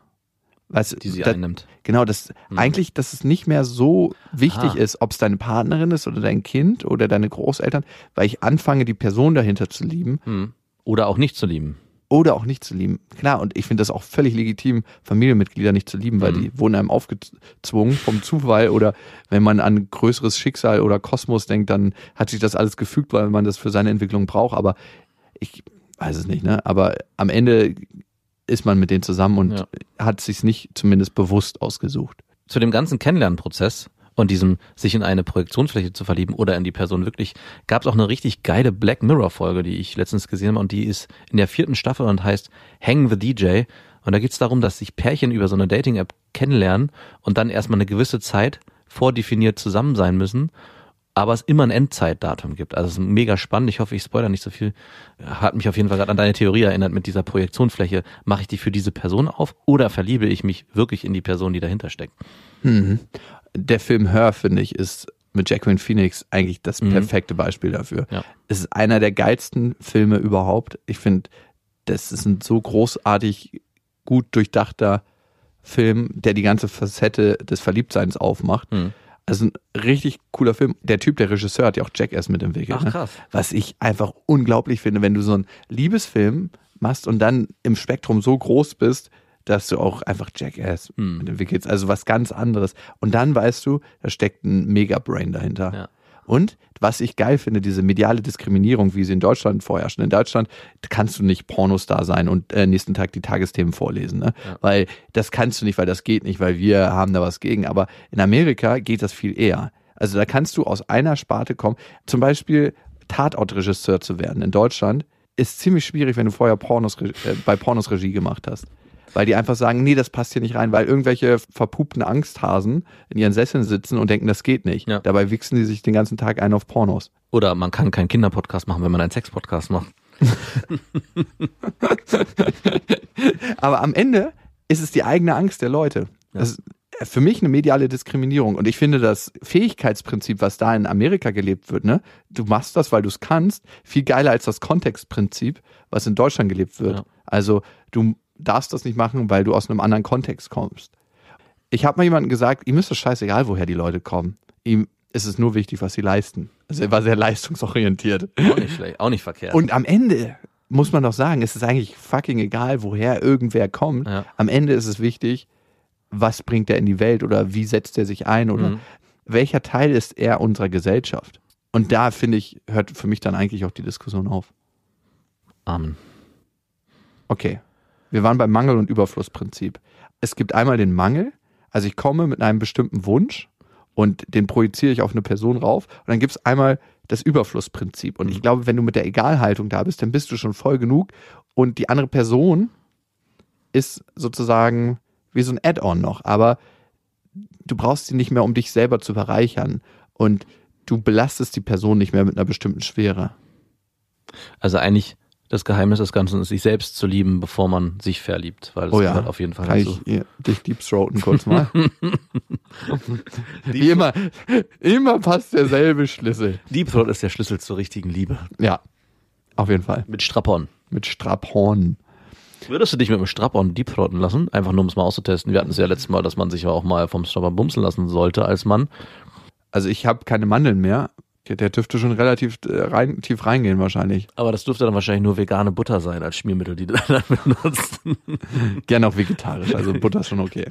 Weißt, Die sie da- einnimmt. Genau, das Mhm. eigentlich, dass es nicht mehr so wichtig Ah. ist, ob es deine Partnerin ist oder dein Kind oder deine Großeltern, weil ich anfange, die Person dahinter zu lieben Mhm. Oder auch nicht zu lieben. oder auch nicht zu lieben. Klar, und ich finde das auch völlig legitim, Familienmitglieder nicht zu lieben, weil Mhm. die wurden einem aufgezwungen vom Zufall oder wenn man an größeres Schicksal oder Kosmos denkt, dann hat sich das alles gefügt, weil man das für seine Entwicklung braucht. Aber ich weiß es nicht, ne? Aber am Ende ist man mit denen zusammen und Ja. hat sich nicht zumindest bewusst ausgesucht. zu dem ganzen Kennenlernprozess und diesem sich in eine Projektionsfläche zu verlieben oder in die Person wirklich, gab es auch eine richtig geile Black Mirror Folge, die ich letztens gesehen habe und die ist in der vierten Staffel und heißt Hang the DJ und da geht es darum, dass sich Pärchen über so eine Dating-App kennenlernen und dann erstmal eine gewisse Zeit vordefiniert zusammen sein müssen, aber es immer ein Endzeitdatum gibt. Also es ist mega spannend. Ich hoffe, ich spoilere nicht so viel. Hat mich auf jeden Fall gerade an deine Theorie erinnert mit dieser Projektionsfläche. Mache ich die für diese Person auf oder verliebe ich mich wirklich in die Person, die dahinter steckt? Mhm. Der Film Her, finde ich, ist mit Jacqueline Phoenix eigentlich das Mhm. perfekte Beispiel dafür. Ja. Es ist einer der geilsten Filme überhaupt. Ich finde, das ist ein so großartig gut durchdachter Film, der die ganze Facette des Verliebtseins aufmacht. Mhm. Also ein richtig cooler Film. Der Typ, der Regisseur, hat ja auch Jackass mitentwickelt. Ach, ne? krass. Was ich einfach unglaublich finde, wenn du so einen Liebesfilm machst und dann im Spektrum so groß bist, dass du auch einfach Jackass Mhm. mitentwickelst. Also was ganz anderes. Und dann weißt du, da steckt ein Mega-Brain dahinter. Ja. Und was ich geil finde, diese mediale Diskriminierung, wie sie in Deutschland vorherrscht. In Deutschland kannst du nicht Pornostar sein und äh, nächsten Tag die Tagesthemen vorlesen, ne? Ja. Weil das kannst du nicht, weil das geht nicht, weil wir haben da was gegen. Aber in Amerika geht das viel eher. Also da kannst du aus einer Sparte kommen. Zum Beispiel Tatortregisseur zu werden in Deutschland ist ziemlich schwierig, wenn du vorher Pornos, äh, bei Pornos Regie gemacht hast. Weil die einfach sagen, nee, das passt hier nicht rein, weil irgendwelche verpuppten Angsthasen in ihren Sesseln sitzen und denken, das geht nicht. Ja. Dabei wichsen die sich den ganzen Tag ein auf Pornos. Oder man kann keinen Kinderpodcast machen, wenn man einen Sexpodcast macht. Aber am Ende ist es die eigene Angst der Leute. Das ist für mich eine mediale Diskriminierung. Und ich finde das Fähigkeitsprinzip, was da in Amerika gelebt wird, ne? Du machst das, weil du es kannst, viel geiler als das Kontextprinzip, was in Deutschland gelebt wird. Ja. Also du darfst das nicht machen, weil du aus einem anderen Kontext kommst. Ich habe mal jemandem gesagt, ihm ist es scheißegal, woher die Leute kommen. Ihm ist es nur wichtig, was sie leisten. Also er war sehr leistungsorientiert. Auch nicht schlecht, auch nicht verkehrt. Und am Ende muss man doch sagen, es ist eigentlich fucking egal, woher irgendwer kommt. Ja. Am Ende ist es wichtig, was bringt er in die Welt oder wie setzt er sich ein oder Mhm. welcher Teil ist er unserer Gesellschaft. Und da finde ich, hört für mich dann eigentlich auch die Diskussion auf. Amen. Okay, wir waren beim Mangel- und Überflussprinzip. Es gibt einmal den Mangel, also ich komme mit einem bestimmten Wunsch und den projiziere ich auf eine Person rauf. Und dann gibt es einmal das Überflussprinzip. Und ich glaube, wenn du mit der Egalhaltung da bist, dann bist du schon voll genug. Und die andere Person ist sozusagen wie so ein Add-on noch. Aber du brauchst sie nicht mehr, um dich selber zu bereichern. Und du belastest die Person nicht mehr mit einer bestimmten Schwere. Also eigentlich das Geheimnis des Ganzen ist, sich selbst zu lieben, bevor man sich verliebt, weil das Oh ja. gehört auf jeden Fall Kann dazu. ich ihr- dich deepthroaten kurz mal? Wie immer, immer passt derselbe Schlüssel. Deep Throat ist der Schlüssel zur richtigen Liebe. Ja, auf jeden Fall. Mit Strapon. Mit Straphorn. Würdest du dich mit dem Strapon Deep Throaten lassen? Einfach nur, um es mal auszutesten. Wir hatten es ja letztes Mal, dass man sich ja auch mal vom Strapon bumsen lassen sollte als Mann. Also ich habe keine Mandeln mehr, Der dürfte schon relativ äh, rein, tief reingehen wahrscheinlich. Aber das dürfte dann wahrscheinlich nur vegane Butter sein als Schmiermittel, die du dann benutzt. Gerne auch vegetarisch, also Butter ist schon okay.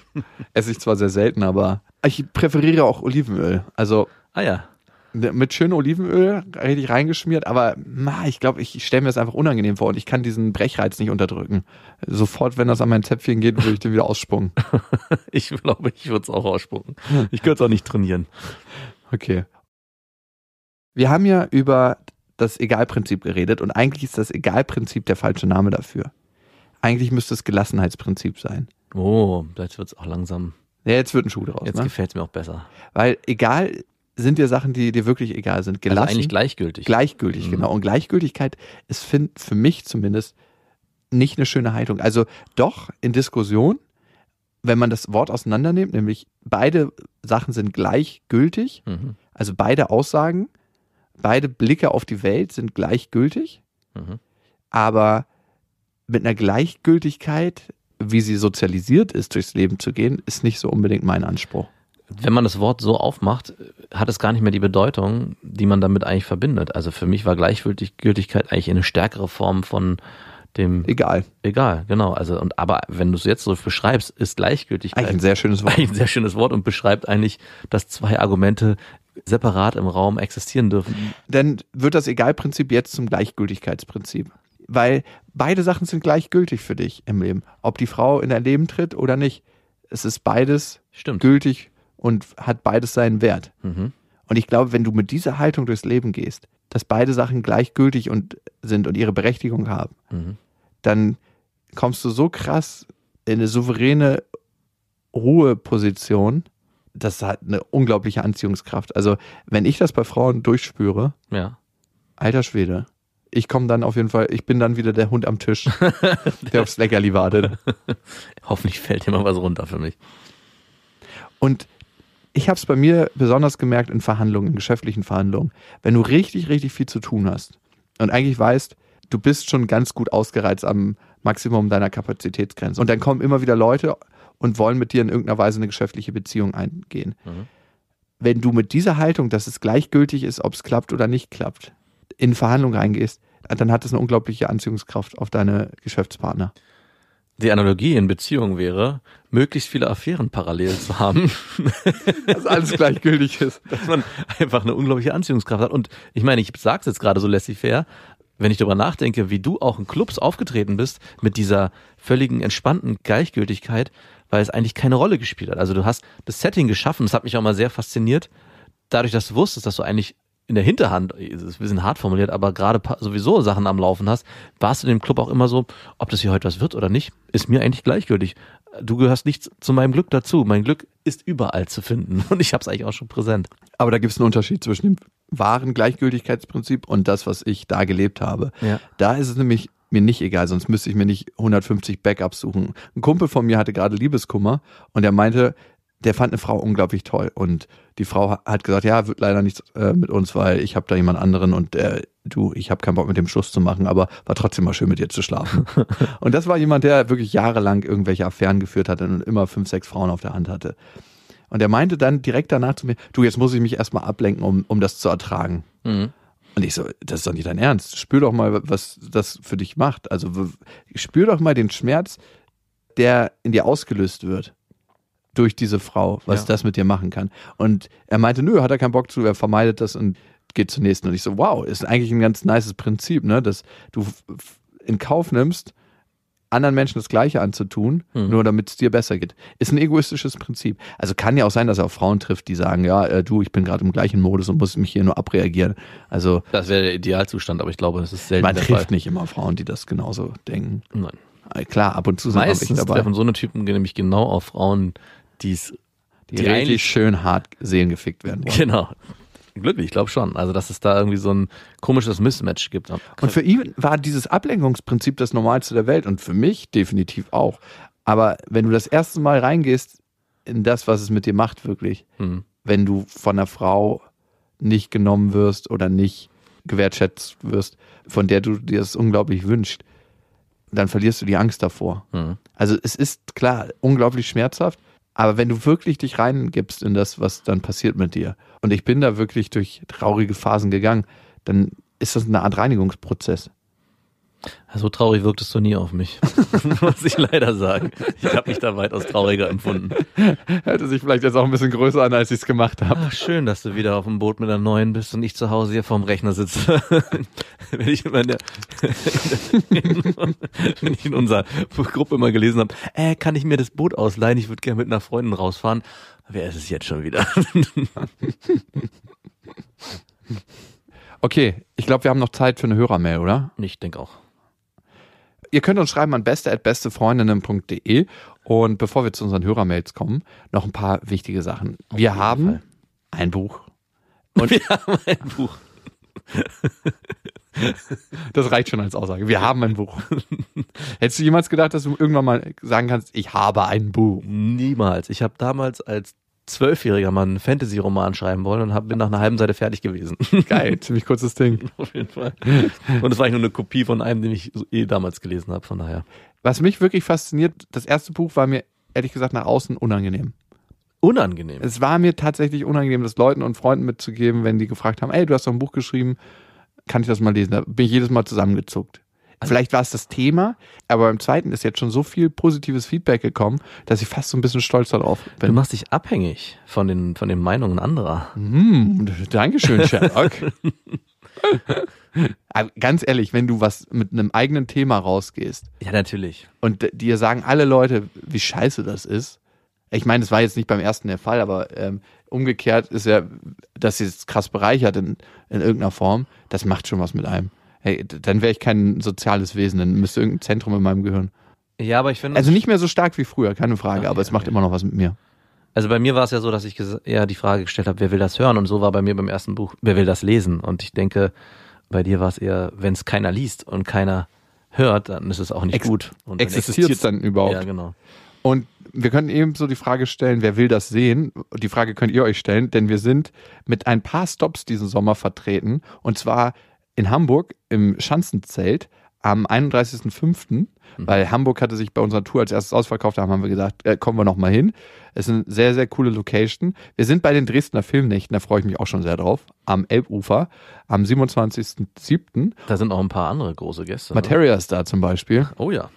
Esse ich zwar sehr selten, aber ich präferiere auch Olivenöl. Also Ah ja. mit schönem Olivenöl richtig reingeschmiert, aber na, ich glaube, ich stelle mir das einfach unangenehm vor und ich kann diesen Brechreiz nicht unterdrücken. Sofort, wenn das an mein Zäpfchen geht, würde ich den wieder ausspucken. Ich glaube, ich würde es auch ausspucken. Ich könnte es auch nicht trainieren. Okay. Wir haben ja über das Egalprinzip geredet und eigentlich ist das Egalprinzip der falsche Name dafür. Eigentlich müsste es Gelassenheitsprinzip sein. Oh, jetzt wird es auch langsam. Ja, jetzt wird ein Schuh draus. Jetzt ne? gefällt es mir auch besser. Weil egal sind dir Sachen, die dir wirklich egal sind. Also Gelassen, eigentlich gleichgültig. gleichgültig, Mhm. genau. Und Gleichgültigkeit ist für mich zumindest nicht eine schöne Haltung. Also doch in Diskussion, wenn man das Wort auseinandernimmt, nämlich beide Sachen sind gleichgültig, Mhm. also beide Aussagen, beide Blicke auf die Welt sind gleichgültig, Mhm. aber mit einer Gleichgültigkeit, wie sie sozialisiert ist, durchs Leben zu gehen, ist nicht so unbedingt mein Anspruch. Wenn man das Wort so aufmacht, hat es gar nicht mehr die Bedeutung, die man damit eigentlich verbindet. Also für mich war Gleichgültigkeit eigentlich eine stärkere Form von dem Egal. egal, genau. Also und aber wenn du es jetzt so beschreibst, ist Gleichgültigkeit Eigentlich ein sehr schönes Wort. eigentlich ein sehr schönes Wort und beschreibt eigentlich, dass zwei Argumente separat im Raum existieren dürfen. dann wird das Egalprinzip jetzt zum Gleichgültigkeitsprinzip. Weil beide Sachen sind gleichgültig für dich im Leben. Ob die Frau in dein Leben tritt oder nicht. Es ist beides Stimmt. gültig und hat beides seinen Wert. Mhm. Und ich glaube, wenn du mit dieser Haltung durchs Leben gehst, dass beide Sachen gleichgültig und sind und ihre Berechtigung haben, Mhm. dann kommst du so krass in eine souveräne Ruheposition. Das hat eine unglaubliche Anziehungskraft. Also, wenn ich das bei Frauen durchspüre, Ja. Alter Schwede. Ich komme dann auf jeden Fall, ich bin dann wieder der Hund am Tisch, der aufs Leckerli wartet. Hoffentlich fällt mal was runter für mich. Und ich habe es bei mir besonders gemerkt in Verhandlungen, in geschäftlichen Verhandlungen. Wenn du richtig, richtig viel zu tun hast und eigentlich weißt, du bist schon ganz gut ausgereizt am Maximum deiner Kapazitätsgrenze. Und dann kommen immer wieder Leute und wollen mit dir in irgendeiner Weise eine geschäftliche Beziehung eingehen. Mhm. Wenn du mit dieser Haltung, dass es gleichgültig ist, ob es klappt oder nicht klappt, in Verhandlungen reingehst, dann hat es eine unglaubliche Anziehungskraft auf deine Geschäftspartner. Die Analogie in Beziehungen wäre, möglichst viele Affären parallel zu haben, Dass alles gleichgültig ist. dass man einfach eine unglaubliche Anziehungskraft hat. Und ich meine, ich sag's jetzt gerade so laissez-faire, wenn ich darüber nachdenke, wie du auch in Clubs aufgetreten bist, mit dieser völligen entspannten Gleichgültigkeit, weil es eigentlich keine Rolle gespielt hat. Also du hast das Setting geschaffen, das hat mich auch mal sehr fasziniert, dadurch, dass du wusstest, dass du eigentlich in der Hinterhand, es ist ein bisschen hart formuliert, aber gerade sowieso Sachen am Laufen hast, warst du in dem Club auch immer so, ob das hier heute was wird oder nicht, ist mir eigentlich gleichgültig. Du gehörst nicht zu meinem Glück dazu. Mein Glück ist überall zu finden und ich habe es eigentlich auch schon präsent. Aber da gibt es einen Unterschied zwischen dem wahren Gleichgültigkeitsprinzip und das, was ich da gelebt habe. Ja. Da ist es nämlich mir nicht egal, sonst müsste ich mir nicht 150 Backups suchen. Ein Kumpel von mir hatte gerade Liebeskummer und er meinte, der fand eine Frau unglaublich toll und die Frau hat gesagt, ja, wird leider nichts äh, mit uns, weil ich habe da jemand anderen und äh, du, ich habe keinen Bock mit dem Schluss zu machen, aber war trotzdem mal schön mit dir zu schlafen. und das war jemand, der wirklich jahrelang irgendwelche Affären geführt hatte und immer fünf, sechs Frauen auf der Hand hatte. Und er meinte dann direkt danach zu mir, du, jetzt muss ich mich erstmal ablenken, um, um das zu ertragen. Mhm. Und ich so, das ist doch nicht dein Ernst. Spür doch mal, was das für dich macht. Also spür doch mal den Schmerz, der in dir ausgelöst wird durch diese Frau, was Ja. das mit dir machen kann. Und er meinte, nö, hat er keinen Bock zu, er vermeidet das und geht zur nächsten. Und ich so, wow, ist eigentlich ein ganz nices Prinzip, ne, dass du in Kauf nimmst, anderen Menschen das Gleiche anzutun, Mhm. nur damit es dir besser geht. Ist ein egoistisches Prinzip. Also kann ja auch sein, dass er auch Frauen trifft, die sagen, ja, äh, du, ich bin gerade im gleichen Modus und muss mich hier nur abreagieren. Also Das wäre der Idealzustand, aber ich glaube, das ist selten man trifft Fall. nicht immer Frauen, die das genauso denken. Nein. Äh, Klar, ab und zu sind Meistens dabei, treffen so eine Typen nämlich genau auf Frauen, die es die, die richtig schön hart seelengefickt werden wollen. Genau. Glücklich, ich glaube schon. Also, dass es da irgendwie so ein komisches Mismatch gibt. Und für ihn war dieses Ablenkungsprinzip das Normalste der Welt und für mich definitiv auch. Aber wenn du das erste Mal reingehst in das, was es mit dir macht, wirklich, Hm. wenn du von einer Frau nicht genommen wirst oder nicht gewertschätzt wirst, von der du dir es unglaublich wünschst, dann verlierst du die Angst davor. Hm. Also es ist klar unglaublich schmerzhaft, Aber wenn du wirklich dich reingibst in das, was dann passiert mit dir, und ich bin da wirklich durch traurige Phasen gegangen, dann ist das eine Art Reinigungsprozess. So traurig wirktest du nie auf mich. Muss ich leider sagen. Ich habe mich da weitaus trauriger empfunden. Hörte sich vielleicht jetzt auch ein bisschen größer an, als ich es gemacht habe. Ach, schön, dass du wieder auf dem Boot mit der neuen bist und ich zu Hause hier vorm Rechner sitze. wenn ich immer in, der, wenn ich in unserer Gruppe immer gelesen habe, äh, kann ich mir das Boot ausleihen? Ich würde gerne mit einer Freundin rausfahren. Wer ist es jetzt schon wieder? Okay, ich glaube, wir haben noch Zeit für eine Hörermail, oder? ich denke auch. Ihr könnt uns schreiben an beste@bestefreundinnen.de und bevor wir zu unseren Hörermails kommen, noch ein paar wichtige Sachen. Wir haben Fall. ein Buch. Und wir haben ein Buch. Das reicht schon als Aussage. Wir haben ein Buch. Hättest du jemals gedacht, dass du irgendwann mal sagen kannst, ich habe ein Buch? Niemals. Ich habe damals als Zwölfjähriger mal einen Fantasy-Roman schreiben wollen und hab, bin nach einer halben Seite fertig gewesen. Geil, ziemlich kurzes Ding. Auf jeden Fall. Und es war eigentlich nur eine Kopie von einem, den ich eh damals gelesen habe, von daher. Was mich wirklich fasziniert, das erste Buch war mir ehrlich gesagt nach außen unangenehm. Unangenehm. Es war mir tatsächlich unangenehm, das Leuten und Freunden mitzugeben, wenn die gefragt haben, ey, du hast doch ein Buch geschrieben, kann ich das mal lesen? Da bin ich jedes Mal zusammengezuckt. Vielleicht war es das Thema, aber beim zweiten ist jetzt schon so viel positives Feedback gekommen, dass ich fast so ein bisschen stolz darauf Du bin. machst dich abhängig von den, von den Meinungen anderer. Hm, Dankeschön, Sherlock. ganz ehrlich, wenn du was mit einem eigenen Thema rausgehst Ja, natürlich. und dir sagen alle Leute, wie scheiße das ist. Ich meine, das war jetzt nicht beim ersten der Fall, aber ähm, umgekehrt ist ja, dass sie es krass bereichert in, in irgendeiner Form, das macht schon was mit einem. Hey, dann wäre ich kein soziales Wesen, dann müsste irgendein Zentrum in meinem Gehirn. Ja, aber ich finde. Also nicht mehr so stark wie früher, keine Frage, Okay, aber es macht okay. immer noch was mit mir. Also bei mir war es ja so, dass ich eher die Frage gestellt habe, wer will das hören? Und so war bei mir beim ersten Buch, wer will das lesen? Und ich denke, bei dir war es eher, wenn es keiner liest und keiner hört, dann ist es auch nicht Ex- gut. Und Existiert es dann überhaupt? Ja, genau. Und wir können eben so die Frage stellen, wer will das sehen? Die Frage könnt ihr euch stellen, denn wir sind mit ein paar Stops diesen Sommer vertreten. Und zwar in Hamburg im Schanzenzelt am 31.05., weil Hamburg hatte sich bei unserer Tour als erstes ausverkauft, da haben wir gesagt, äh, kommen wir noch mal hin. Es ist eine sehr, sehr coole Location. Wir sind bei den Dresdner Filmnächten, da freue ich mich auch schon sehr drauf, am Elbufer, am 27.07. Da sind auch ein paar andere große Gäste. ne? Materia ist da zum Beispiel Oh ja.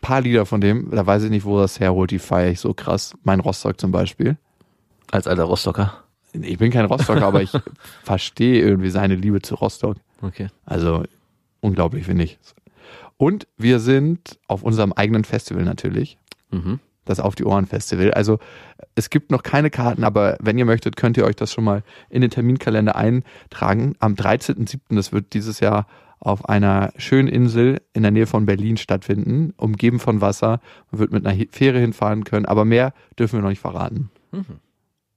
paar Lieder von dem, da weiß ich nicht, wo das herholt, die feiere ich so krass. Mein Rostock zum Beispiel. Als alter Rostocker. Ich bin kein Rostocker, aber ich verstehe irgendwie seine Liebe zu Rostock. Okay. Also unglaublich, finde ich. Und wir sind auf unserem eigenen Festival natürlich, Mhm. das Auf die Ohren Festival. Also es gibt noch keine Karten, aber wenn ihr möchtet, könnt ihr euch das schon mal in den Terminkalender eintragen. Am 13.07., das wird dieses Jahr auf einer schönen Insel in der Nähe von Berlin stattfinden, umgeben von Wasser. Man wird mit einer Fähre hinfahren können, aber mehr dürfen wir noch nicht verraten.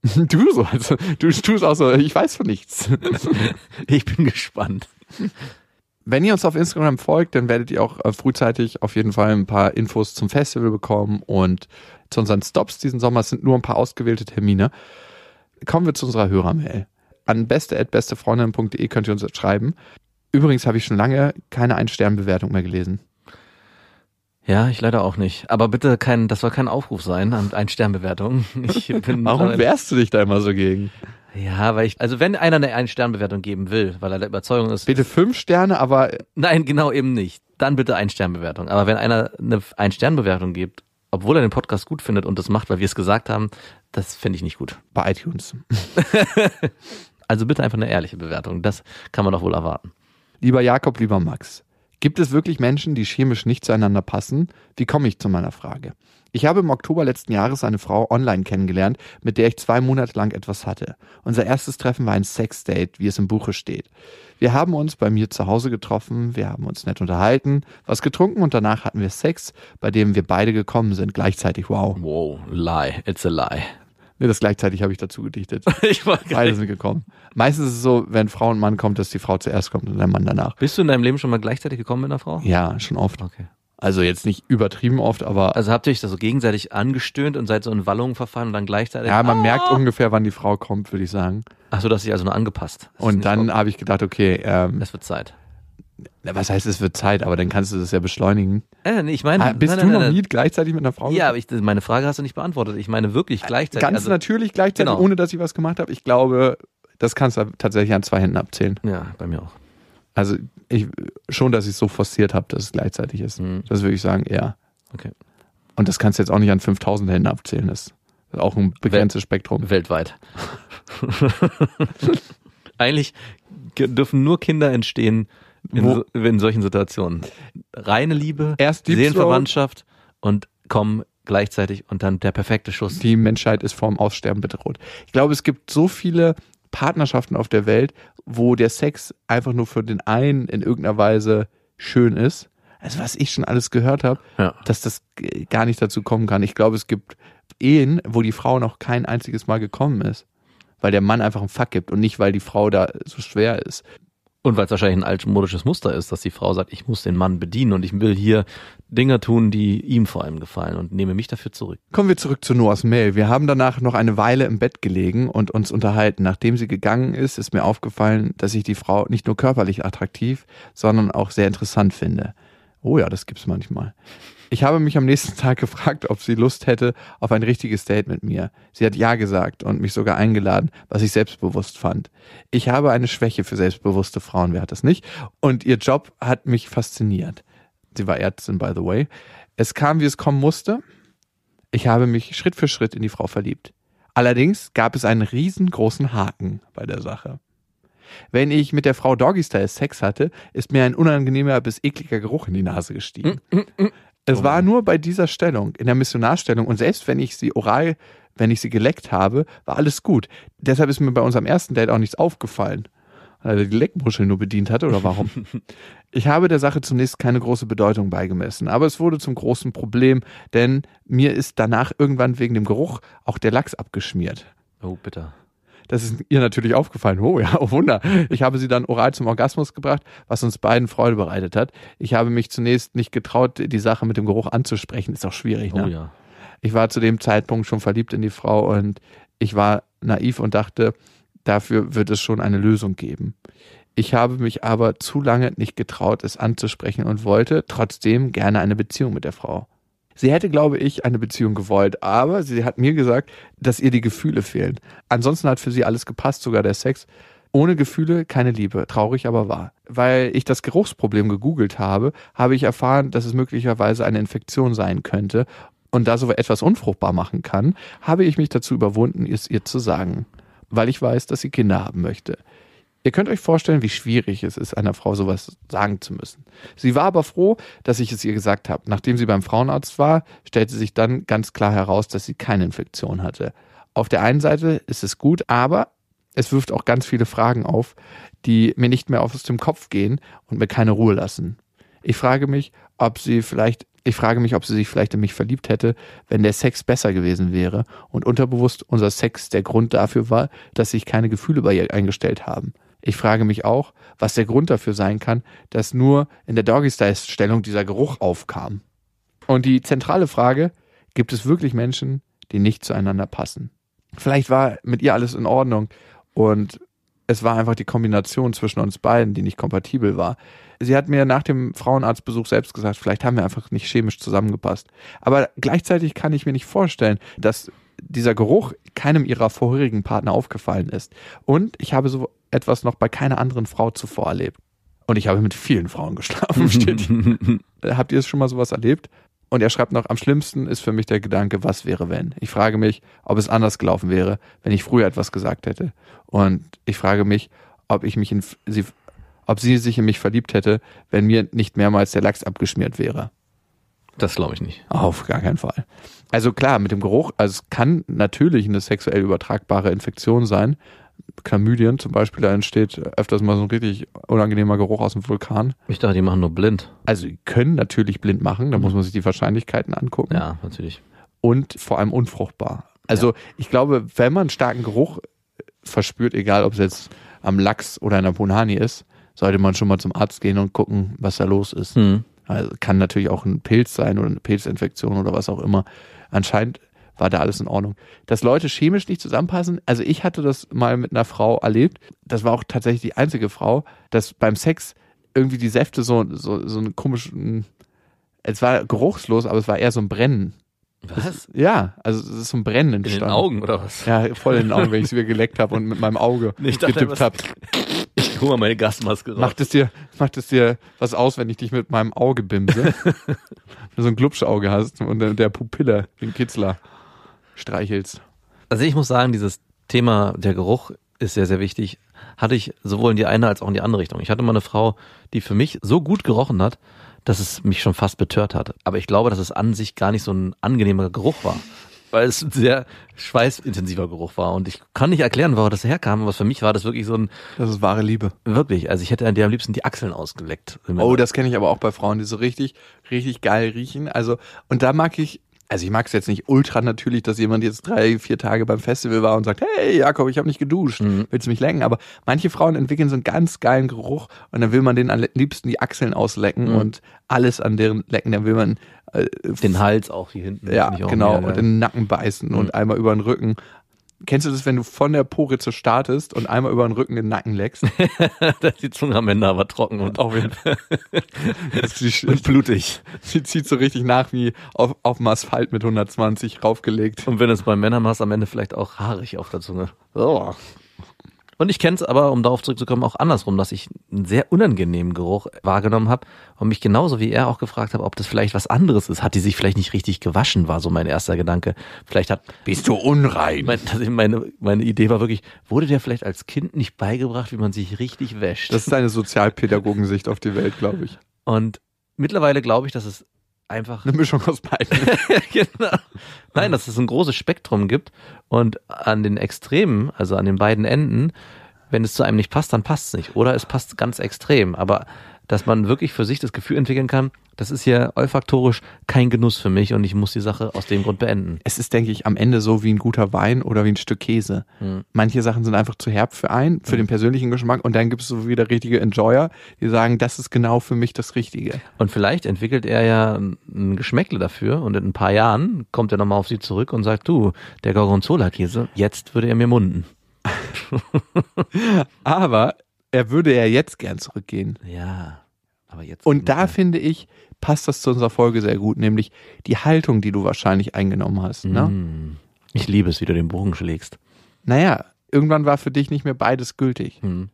Du so, also du tust auch so, ich weiß von nichts. Ich bin gespannt. Wenn ihr uns auf Instagram folgt, dann werdet ihr auch äh, frühzeitig auf jeden Fall ein paar Infos zum Festival bekommen und zu unseren Stops diesen Sommer Es sind nur ein paar ausgewählte Termine. Kommen wir zu unserer Hörermail. An beste@bestefreundin.de könnt ihr uns schreiben. Übrigens habe ich schon lange keine Ein-Stern-Bewertung mehr gelesen. Ja, ich leider auch nicht. Aber bitte kein, das soll kein Aufruf sein an ein Sternbewertung. Ich bin Warum wehrst du dich da immer so gegen? Ja, weil ich, also wenn einer eine ein Sternbewertung geben will, weil er der Überzeugung ist, Bitte fünf Sterne, aber nein, genau eben nicht, dann bitte ein Sternbewertung. Aber wenn einer eine ein Sternbewertung gibt, obwohl er den Podcast gut findet und das macht, weil wir es gesagt haben, das finde ich nicht gut. bei iTunes. Also bitte einfach eine ehrliche Bewertung. Das kann man doch wohl erwarten. Lieber Jakob, lieber Max, gibt es wirklich Menschen, die chemisch nicht zueinander passen? Wie komme ich zu meiner Frage? Ich habe im Oktober letzten Jahres eine Frau online kennengelernt, mit der ich zwei Monate lang etwas hatte. Unser erstes Treffen war ein Sexdate, wie es im Buche steht. Wir haben uns bei mir zu Hause getroffen, wir haben uns nett unterhalten, was getrunken und danach hatten wir Sex, bei dem wir beide gekommen sind, gleichzeitig. Wow. Wow, lie, it's a lie. Nee, das gleichzeitig habe ich dazu gedichtet. Ich war Beide sind gekommen. Meistens ist es so, wenn Frau und Mann kommt, dass die Frau zuerst kommt und der Mann danach. Bist du in deinem Leben schon mal gleichzeitig gekommen mit einer Frau? Ja, schon oft. Okay. Also jetzt nicht übertrieben oft, aber Also habt ihr euch da so gegenseitig angestöhnt und seid so in Wallungen verfahren und dann gleichzeitig. ja, man merkt ungefähr, wann die Frau kommt, würde ich sagen. Ach so, dass sich also nur angepasst. Das Und dann habe ich gedacht, okay, ähm, Es wird Zeit. Was heißt, es wird Zeit, aber dann kannst du das ja beschleunigen. Äh, nee, ich meine, Ah, bist nein, du nein, noch nein, nie gleichzeitig mit einer Frau Ja, aber ich, meine Frage hast du nicht beantwortet. Ich meine wirklich gleichzeitig. Ganz also, natürlich gleichzeitig, Genau. ohne dass ich was gemacht habe. Ich glaube, das kannst du tatsächlich an zwei Händen abzählen. Ja, bei mir auch. Also ich schon, dass ich es so forciert habe, dass es gleichzeitig ist. Mhm. Das würde ich sagen, ja. Okay. Und das kannst du jetzt auch nicht an 5000 Händen abzählen. Das ist auch ein begrenztes Spektrum. Weltweit. Eigentlich ge- dürfen nur Kinder entstehen in, so, in solchen Situationen. Reine Liebe, Erst Deep Seelenverwandtschaft und kommen gleichzeitig und dann der perfekte Schuss. Die Menschheit ist vorm Aussterben bedroht. Ich glaube, es gibt so viele Partnerschaften auf der Welt, wo der Sex einfach nur für den einen in irgendeiner Weise schön ist. Also was ich schon alles gehört habe, Ja. dass das gar nicht dazu kommen kann. Ich glaube, es gibt Ehen, wo die Frau noch kein einziges Mal gekommen ist. Weil der Mann einfach einen Fuck gibt und nicht, weil die Frau da so schwer ist. Und weil es wahrscheinlich ein altmodisches Muster ist, dass die Frau sagt, ich muss den Mann bedienen und ich will hier Dinge tun, die ihm vor allem gefallen und nehme mich dafür zurück. Kommen wir zurück zu Noahs Mail. Wir haben danach noch eine Weile im Bett gelegen und uns unterhalten. Nachdem sie gegangen ist, ist mir aufgefallen, dass ich die Frau nicht nur körperlich attraktiv, sondern auch sehr interessant finde. Oh ja, das gibt's manchmal. Ich habe mich am nächsten Tag gefragt, ob sie Lust hätte auf ein richtiges Date mit mir. Sie hat ja gesagt und mich sogar eingeladen, was ich selbstbewusst fand. Ich habe eine Schwäche für selbstbewusste Frauen, wer hat das nicht? Und ihr Job hat mich fasziniert. Sie war Ärztin, by the way. Es kam, wie es kommen musste. Ich habe mich Schritt für Schritt in die Frau verliebt. Allerdings gab es einen riesengroßen Haken bei der Sache. Wenn ich mit der Frau Doggy Style Sex hatte, ist mir ein unangenehmer bis ekliger Geruch in die Nase gestiegen. Es war nur bei dieser Stellung, in der Missionarstellung, und selbst wenn ich sie oral, wenn ich sie geleckt habe, war alles gut. Deshalb ist mir bei unserem ersten Date auch nichts aufgefallen. Weil er die Leckmuschel nur bedient hatte oder warum? Ich habe der Sache zunächst keine große Bedeutung beigemessen, aber es wurde zum großen Problem, denn mir ist danach irgendwann wegen dem Geruch auch der Lachs abgeschmiert. Oh, bitter. Das ist ihr natürlich aufgefallen. Oh ja, oh Wunder. Ich habe sie dann oral zum Orgasmus gebracht, was uns beiden Freude bereitet hat. Ich habe mich zunächst nicht getraut, die Sache mit dem Geruch anzusprechen. Ist auch schwierig, ne? Oh ja. Ich war zu dem Zeitpunkt schon verliebt in die Frau und ich war naiv und dachte, dafür wird es schon eine Lösung geben. Ich habe mich aber zu lange nicht getraut, es anzusprechen und wollte trotzdem gerne eine Beziehung mit der Frau. Sie hätte, glaube ich, eine Beziehung gewollt, aber sie hat mir gesagt, dass ihr die Gefühle fehlen. Ansonsten hat für sie alles gepasst, sogar der Sex. Ohne Gefühle keine Liebe, traurig aber wahr. Weil ich das Geruchsproblem gegoogelt habe, habe ich erfahren, dass es möglicherweise eine Infektion sein könnte und da so etwas unfruchtbar machen kann, habe ich mich dazu überwunden, es ihr zu sagen, weil ich weiß, dass sie Kinder haben möchte. Ihr könnt euch vorstellen, wie schwierig es ist, einer Frau sowas sagen zu müssen. Sie war aber froh, dass ich es ihr gesagt habe. Nachdem sie beim Frauenarzt war, stellte sich dann ganz klar heraus, dass sie keine Infektion hatte. Auf der einen Seite ist es gut, aber es wirft auch ganz viele Fragen auf, die mir nicht mehr aus dem Kopf gehen und mir keine Ruhe lassen. Ich frage mich, ob sie vielleicht, ich frage mich, ob sie sich vielleicht in mich verliebt hätte, wenn der Sex besser gewesen wäre und unterbewusst unser Sex der Grund dafür war, dass sich keine Gefühle bei ihr eingestellt haben. Ich frage mich auch, was der Grund dafür sein kann, dass nur in der Doggy-Style-Stellung dieser Geruch aufkam. Und die zentrale Frage, gibt es wirklich Menschen, die nicht zueinander passen? Vielleicht war mit ihr alles in Ordnung und es war einfach die Kombination zwischen uns beiden, die nicht kompatibel war. Sie hat mir nach dem Frauenarztbesuch selbst gesagt, vielleicht haben wir einfach nicht chemisch zusammengepasst. Aber gleichzeitig kann ich mir nicht vorstellen, dass dieser Geruch keinem ihrer vorherigen Partner aufgefallen ist. Und ich habe so etwas noch bei keiner anderen Frau zuvor erlebt. Und ich habe mit vielen Frauen geschlafen, steht. Habt ihr es schon mal sowas erlebt? Und er schreibt noch, am schlimmsten ist für mich der Gedanke, was wäre wenn? Ich frage mich, ob es anders gelaufen wäre, wenn ich früher etwas gesagt hätte. Und ich frage mich, ob ich mich in sie, ob sie sich in mich verliebt hätte, wenn mir nicht mehrmals der Lachs abgeschmiert wäre. Das glaube ich nicht. Auf gar keinen Fall. Also klar, mit dem Geruch, also es kann natürlich eine sexuell übertragbare Infektion sein. Chlamydien zum Beispiel, da entsteht öfters mal so ein richtig unangenehmer Geruch aus dem Vulkan. Ich dachte, die machen nur blind. Also die können natürlich blind machen, da muss man sich die Wahrscheinlichkeiten angucken. Ja, natürlich. Und vor allem unfruchtbar. Also ich glaube, wenn man starken Geruch verspürt, egal ob es jetzt am Lachs oder in der Punani ist, sollte man schon mal zum Arzt gehen und gucken, was da los ist. Hm. Also kann natürlich auch ein Pilz sein oder eine Pilzinfektion oder was auch immer. Anscheinend war da alles in Ordnung. Dass Leute chemisch nicht zusammenpassen, also ich hatte das mal mit einer Frau erlebt, das war auch tatsächlich die einzige Frau, dass beim Sex irgendwie die Säfte so, so, so einen komischen, es war geruchslos, aber es war eher so ein Brennen. Was? Ja, also es ist so ein Brennen In den entstanden. Augen oder was? Ja, voll in den Augen, wenn ich es wieder geleckt habe und mit meinem Auge Nee, ich getippt habe. Ich hol mal meine Gasmaske raus. Macht es dir, macht es dir was aus, wenn ich dich mit meinem Auge bimse? wenn du so ein Glubschauge hast und der, der Pupille, den Kitzler, streichelst. Also ich muss sagen, dieses Thema der Geruch ist sehr, sehr wichtig. Hatte ich sowohl in die eine als auch in die andere Richtung. Ich hatte mal eine Frau, die für mich so gut gerochen hat, dass es mich schon fast betört hat. Aber ich glaube, dass es an sich gar nicht so ein angenehmer Geruch war. Weil es ein sehr schweißintensiver Geruch war. Und ich kann nicht erklären, woher das herkam, aber für mich war das wirklich so ein, Das ist wahre Liebe. wirklich, also ich hätte an dir am liebsten die Achseln ausgeleckt. Oh, das kenne ich aber auch bei Frauen, die so richtig, richtig geil riechen. Also, und da mag ich, also ich mag es jetzt nicht ultra natürlich, dass jemand jetzt drei, vier Tage beim Festival war und sagt, hey Jakob, ich habe nicht geduscht, willst du mich lecken? Aber manche Frauen entwickeln so einen ganz geilen Geruch und dann will man den am liebsten die Achseln auslecken und alles an deren lecken. Dann will man äh, den Hals auch hier hinten. ja, genau, und den Nacken beißen und einmal über den Rücken. Kennst du das, wenn du von der Poritze startest und einmal über den Rücken den Nacken leckst? da ist die Zunge am Ende aber trocken und, Auf jeden Fall. und blutig. sie zieht so richtig nach wie auf, auf dem Asphalt mit 120 raufgelegt. Und wenn es bei Männern machst, am Ende vielleicht auch haarig auf der Zunge. Und ich kenne es aber, um darauf zurückzukommen, auch andersrum, dass ich einen sehr unangenehmen Geruch wahrgenommen habe und mich genauso wie er auch gefragt habe, ob das vielleicht was anderes ist. Hat die sich vielleicht nicht richtig gewaschen, war so mein erster Gedanke. Vielleicht hat Bist du unrein? mein, meine, meine Idee war wirklich, wurde dir vielleicht als Kind nicht beigebracht, wie man sich richtig wäscht? Das ist eine Sozialpädagogensicht auf die Welt, glaube ich. und mittlerweile glaube ich, dass es einfach Eine Mischung aus beiden. genau. Nein, dass es ein großes Spektrum gibt und an den Extremen, also an den beiden Enden, wenn es zu einem nicht passt, dann passt es nicht. Oder es passt ganz extrem. Aber dass man wirklich für sich das Gefühl entwickeln kann, das ist hier olfaktorisch kein Genuss für mich und ich muss die Sache aus dem Grund beenden. Es ist, denke ich, am Ende so wie ein guter Wein oder wie ein Stück Käse. Manche Sachen sind einfach zu herb für einen, für den persönlichen Geschmack und dann gibt es so wieder richtige Enjoyer, die sagen, das ist genau für mich das Richtige. Und vielleicht entwickelt er ja ein Geschmäckle dafür und in ein paar Jahren kommt er nochmal auf sie zurück und sagt, du, der Gorgonzola-Käse, jetzt würde er mir munden. Aber er würde ja jetzt gern zurückgehen. Ja, aber jetzt. Und da finde ich, passt das zu unserer Folge sehr gut, nämlich die Haltung, die du wahrscheinlich eingenommen hast. Ne? Mm. Ich liebe es, wie du den Bogen schlägst. Naja, irgendwann war für dich nicht mehr beides gültig, Hm.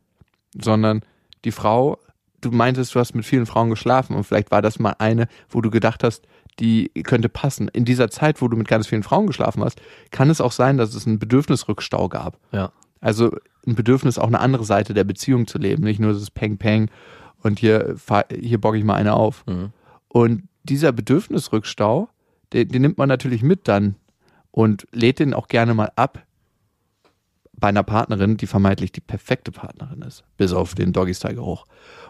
sondern die Frau, du meintest, du hast mit vielen Frauen geschlafen und vielleicht war das mal eine, wo du gedacht hast, die könnte passen. In dieser Zeit, wo du mit ganz vielen Frauen geschlafen hast, kann es auch sein, dass es einen Bedürfnisrückstau gab. Ja. Also ein Bedürfnis, auch eine andere Seite der Beziehung zu leben, nicht nur das Peng Peng und hier, hier bock ich mal eine auf. Mhm. Und dieser Bedürfnisrückstau, den, den nimmt man natürlich mit dann und lädt den auch gerne mal ab bei einer Partnerin, die vermeintlich die perfekte Partnerin ist, bis auf den Doggy-Style-Geruch.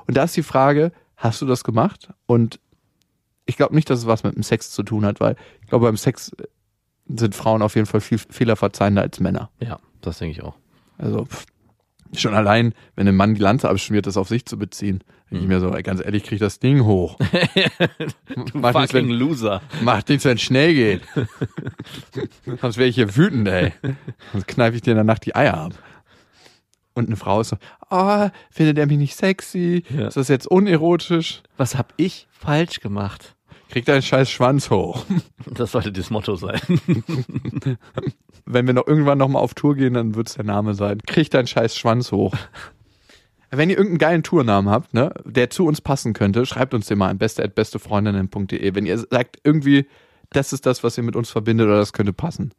Und da ist die Frage, hast du das gemacht? Und ich glaube nicht, dass es was mit dem Sex zu tun hat, weil ich glaube, beim Sex sind Frauen auf jeden Fall viel fehlerverzeihender als Männer. Ja, das denke ich auch. Also pff, schon allein, wenn ein Mann die Lanze abschmiert, das auf sich zu beziehen. Denke ich mir so, ey, ganz ehrlich, krieg das Ding hoch. Mach nichts, Fucking wenn, Loser. macht nichts, wenn es schnell geht. Sonst wäre ich hier wütend, ey. Sonst kneife ich dir in der Nacht die Eier ab. Und eine Frau ist so, oh, findet er mich nicht sexy? Ja. Ist das jetzt unerotisch? Was hab ich falsch gemacht? Krieg deinen scheiß Schwanz hoch. Das sollte das Motto sein. Wenn wir noch irgendwann noch mal auf Tour gehen, dann wird's der Name sein. Krieg deinen scheiß Schwanz hoch. Wenn ihr irgendeinen geilen Tournamen habt, ne, der zu uns passen könnte, schreibt uns den mal an beste@bestefreundinnen.de. Wenn ihr sagt irgendwie, das ist das, was ihr mit uns verbindet oder das könnte passen.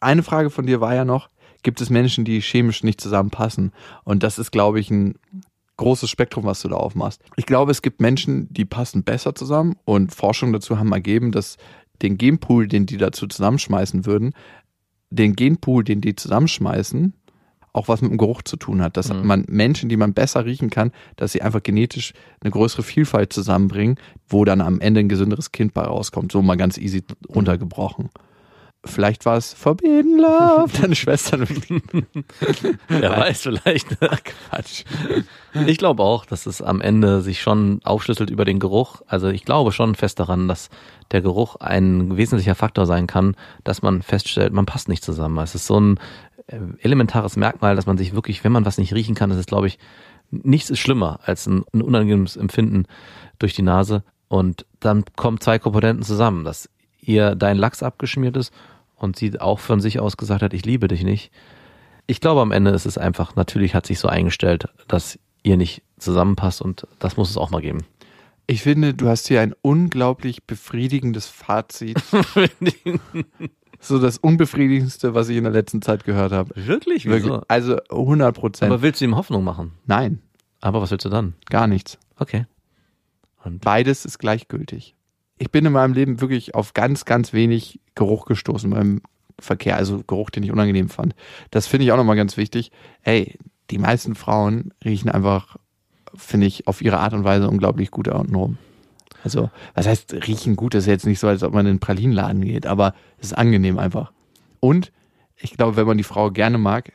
Eine Frage von dir war ja noch, gibt es Menschen, die chemisch nicht zusammenpassen? Und das ist, glaube ich, ein großes Spektrum, was du da aufmachst. Ich glaube, es gibt Menschen, die passen besser zusammen und Forschungen dazu haben ergeben, dass den Genpool, den die dazu zusammenschmeißen würden, den Genpool, den die zusammenschmeißen, auch was mit dem Geruch zu tun hat. Dass man Menschen, die man besser riechen kann, dass sie einfach genetisch eine größere Vielfalt zusammenbringen, wo dann am Ende ein gesünderes Kind bei rauskommt. So mal ganz easy runtergebrochen. Vielleicht war es Forbidden Love, deine Schwester. Wer weiß vielleicht. Quatsch. Ich glaube auch, dass es am Ende sich schon aufschlüsselt über den Geruch. Also ich glaube schon fest daran, dass der Geruch ein wesentlicher Faktor sein kann, dass man feststellt, man passt nicht zusammen. Es ist so ein äh, elementares Merkmal, dass man sich wirklich, wenn man was nicht riechen kann, das ist, glaube ich, nichts ist schlimmer als ein, ein unangenehmes Empfinden durch die Nase. Und dann kommen zwei Komponenten zusammen, dass ihr dein Lachs abgeschmiert ist und sie auch von sich aus gesagt hat, ich liebe dich nicht. Ich glaube, am Ende ist es einfach, natürlich hat sich so eingestellt, dass ihr nicht zusammenpasst und das muss es auch mal geben. Ich finde, du hast hier ein unglaublich befriedigendes Fazit. so das unbefriedigendste, was ich in der letzten Zeit gehört habe. Wirklich? Wirklich. Wieso? Also 100 Prozent. Aber willst du ihm Hoffnung machen? Nein, Aber was willst du dann? gar nichts. Okay. Und Beides ist gleichgültig. Ich bin in meinem Leben wirklich auf ganz, ganz wenig Geruch gestoßen beim Verkehr, also Geruch, den ich unangenehm fand. Das finde ich auch nochmal ganz wichtig. Ey, die meisten Frauen riechen einfach, finde ich, auf ihre Art und Weise unglaublich gut da unten rum. Also, was heißt riechen gut? Das ist jetzt nicht so, als ob man in einen Pralinenladen geht, aber es ist angenehm einfach. Und ich glaube, wenn man die Frau gerne mag,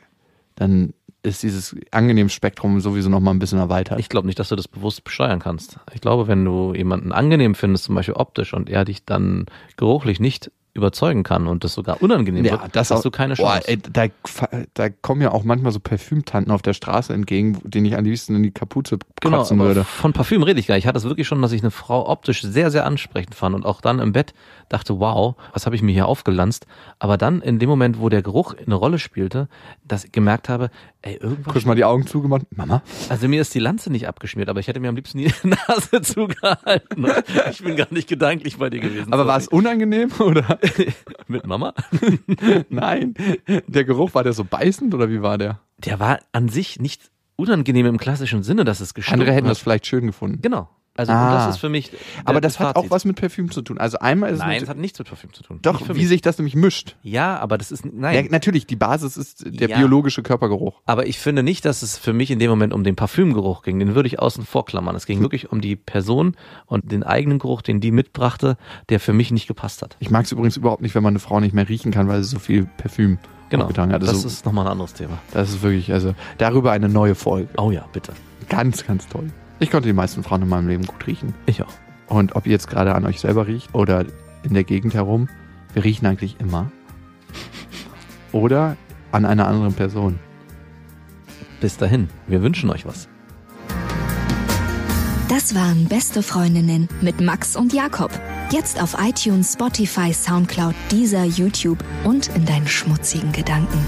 dann ist dieses angenehme Spektrum sowieso nochmal ein bisschen erweitert. ich glaube nicht, dass du das bewusst besteuern kannst. Ich glaube, wenn du jemanden angenehm findest, zum Beispiel optisch, und er dich dann geruchlich nicht überzeugen kann und das sogar unangenehm wird, hast auch- du keine Chance. ey, da, da kommen ja auch manchmal so Parfümtanten auf der Straße entgegen, denen ich am liebsten in die Kapuze Genau, aber würde. von Parfüm rede ich gar nicht. Ich hatte es wirklich schon, dass ich eine Frau optisch sehr, sehr ansprechend fand und auch dann im Bett dachte, wow, was habe ich mir hier aufgelanzt? Aber dann in dem Moment, wo der Geruch eine Rolle spielte, dass ich gemerkt habe, ey, irgendwas. Kurz mal die Augen zugemacht. Mama? Also mir ist die Lanze nicht abgeschmiert, aber ich hätte mir am liebsten die Nase zugehalten. Ich bin gar nicht gedanklich bei dir gewesen. Aber war es unangenehm oder? mit Mama? Nein. Der Geruch, war der so beißend oder wie war der? Der war an sich nicht unangenehm im klassischen Sinne, dass es gestunken Andere hätten hat. das vielleicht schön gefunden. Genau. Also Ah. das ist für mich. Aber das hat auch Fazit. was mit Parfüm zu tun. Also einmal ist Nein, es es hat nichts mit Parfüm zu tun. doch, wie mich. sich das nämlich mischt. Ja, aber das ist Ja, nein. natürlich, die Basis ist der Ja. biologische Körpergeruch. Aber ich finde nicht, dass es für mich in dem Moment um den Parfümgeruch ging. Den würde ich außen vor klammern. Es ging Hm. wirklich um die Person und den eigenen Geruch, den die mitbrachte, der für mich nicht gepasst hat. Ich mag es übrigens überhaupt nicht, wenn man eine Frau nicht mehr riechen kann, weil sie so viel Parfüm Genau. aufgetragen hat. Das Also, ist nochmal ein anderes Thema. das ist wirklich, also darüber eine neue Folge. Oh ja, bitte. Ganz, ganz toll. Ich konnte die meisten Frauen in meinem Leben gut riechen. Ich auch. Und ob ihr jetzt gerade an euch selber riecht oder in der Gegend herum, wir riechen eigentlich immer. Oder an einer anderen Person. Bis dahin, wir wünschen euch was. Das waren Beste Freundinnen mit Max und Jakob. Jetzt auf iTunes, Spotify, Soundcloud, dieser YouTube und in deinen schmutzigen Gedanken.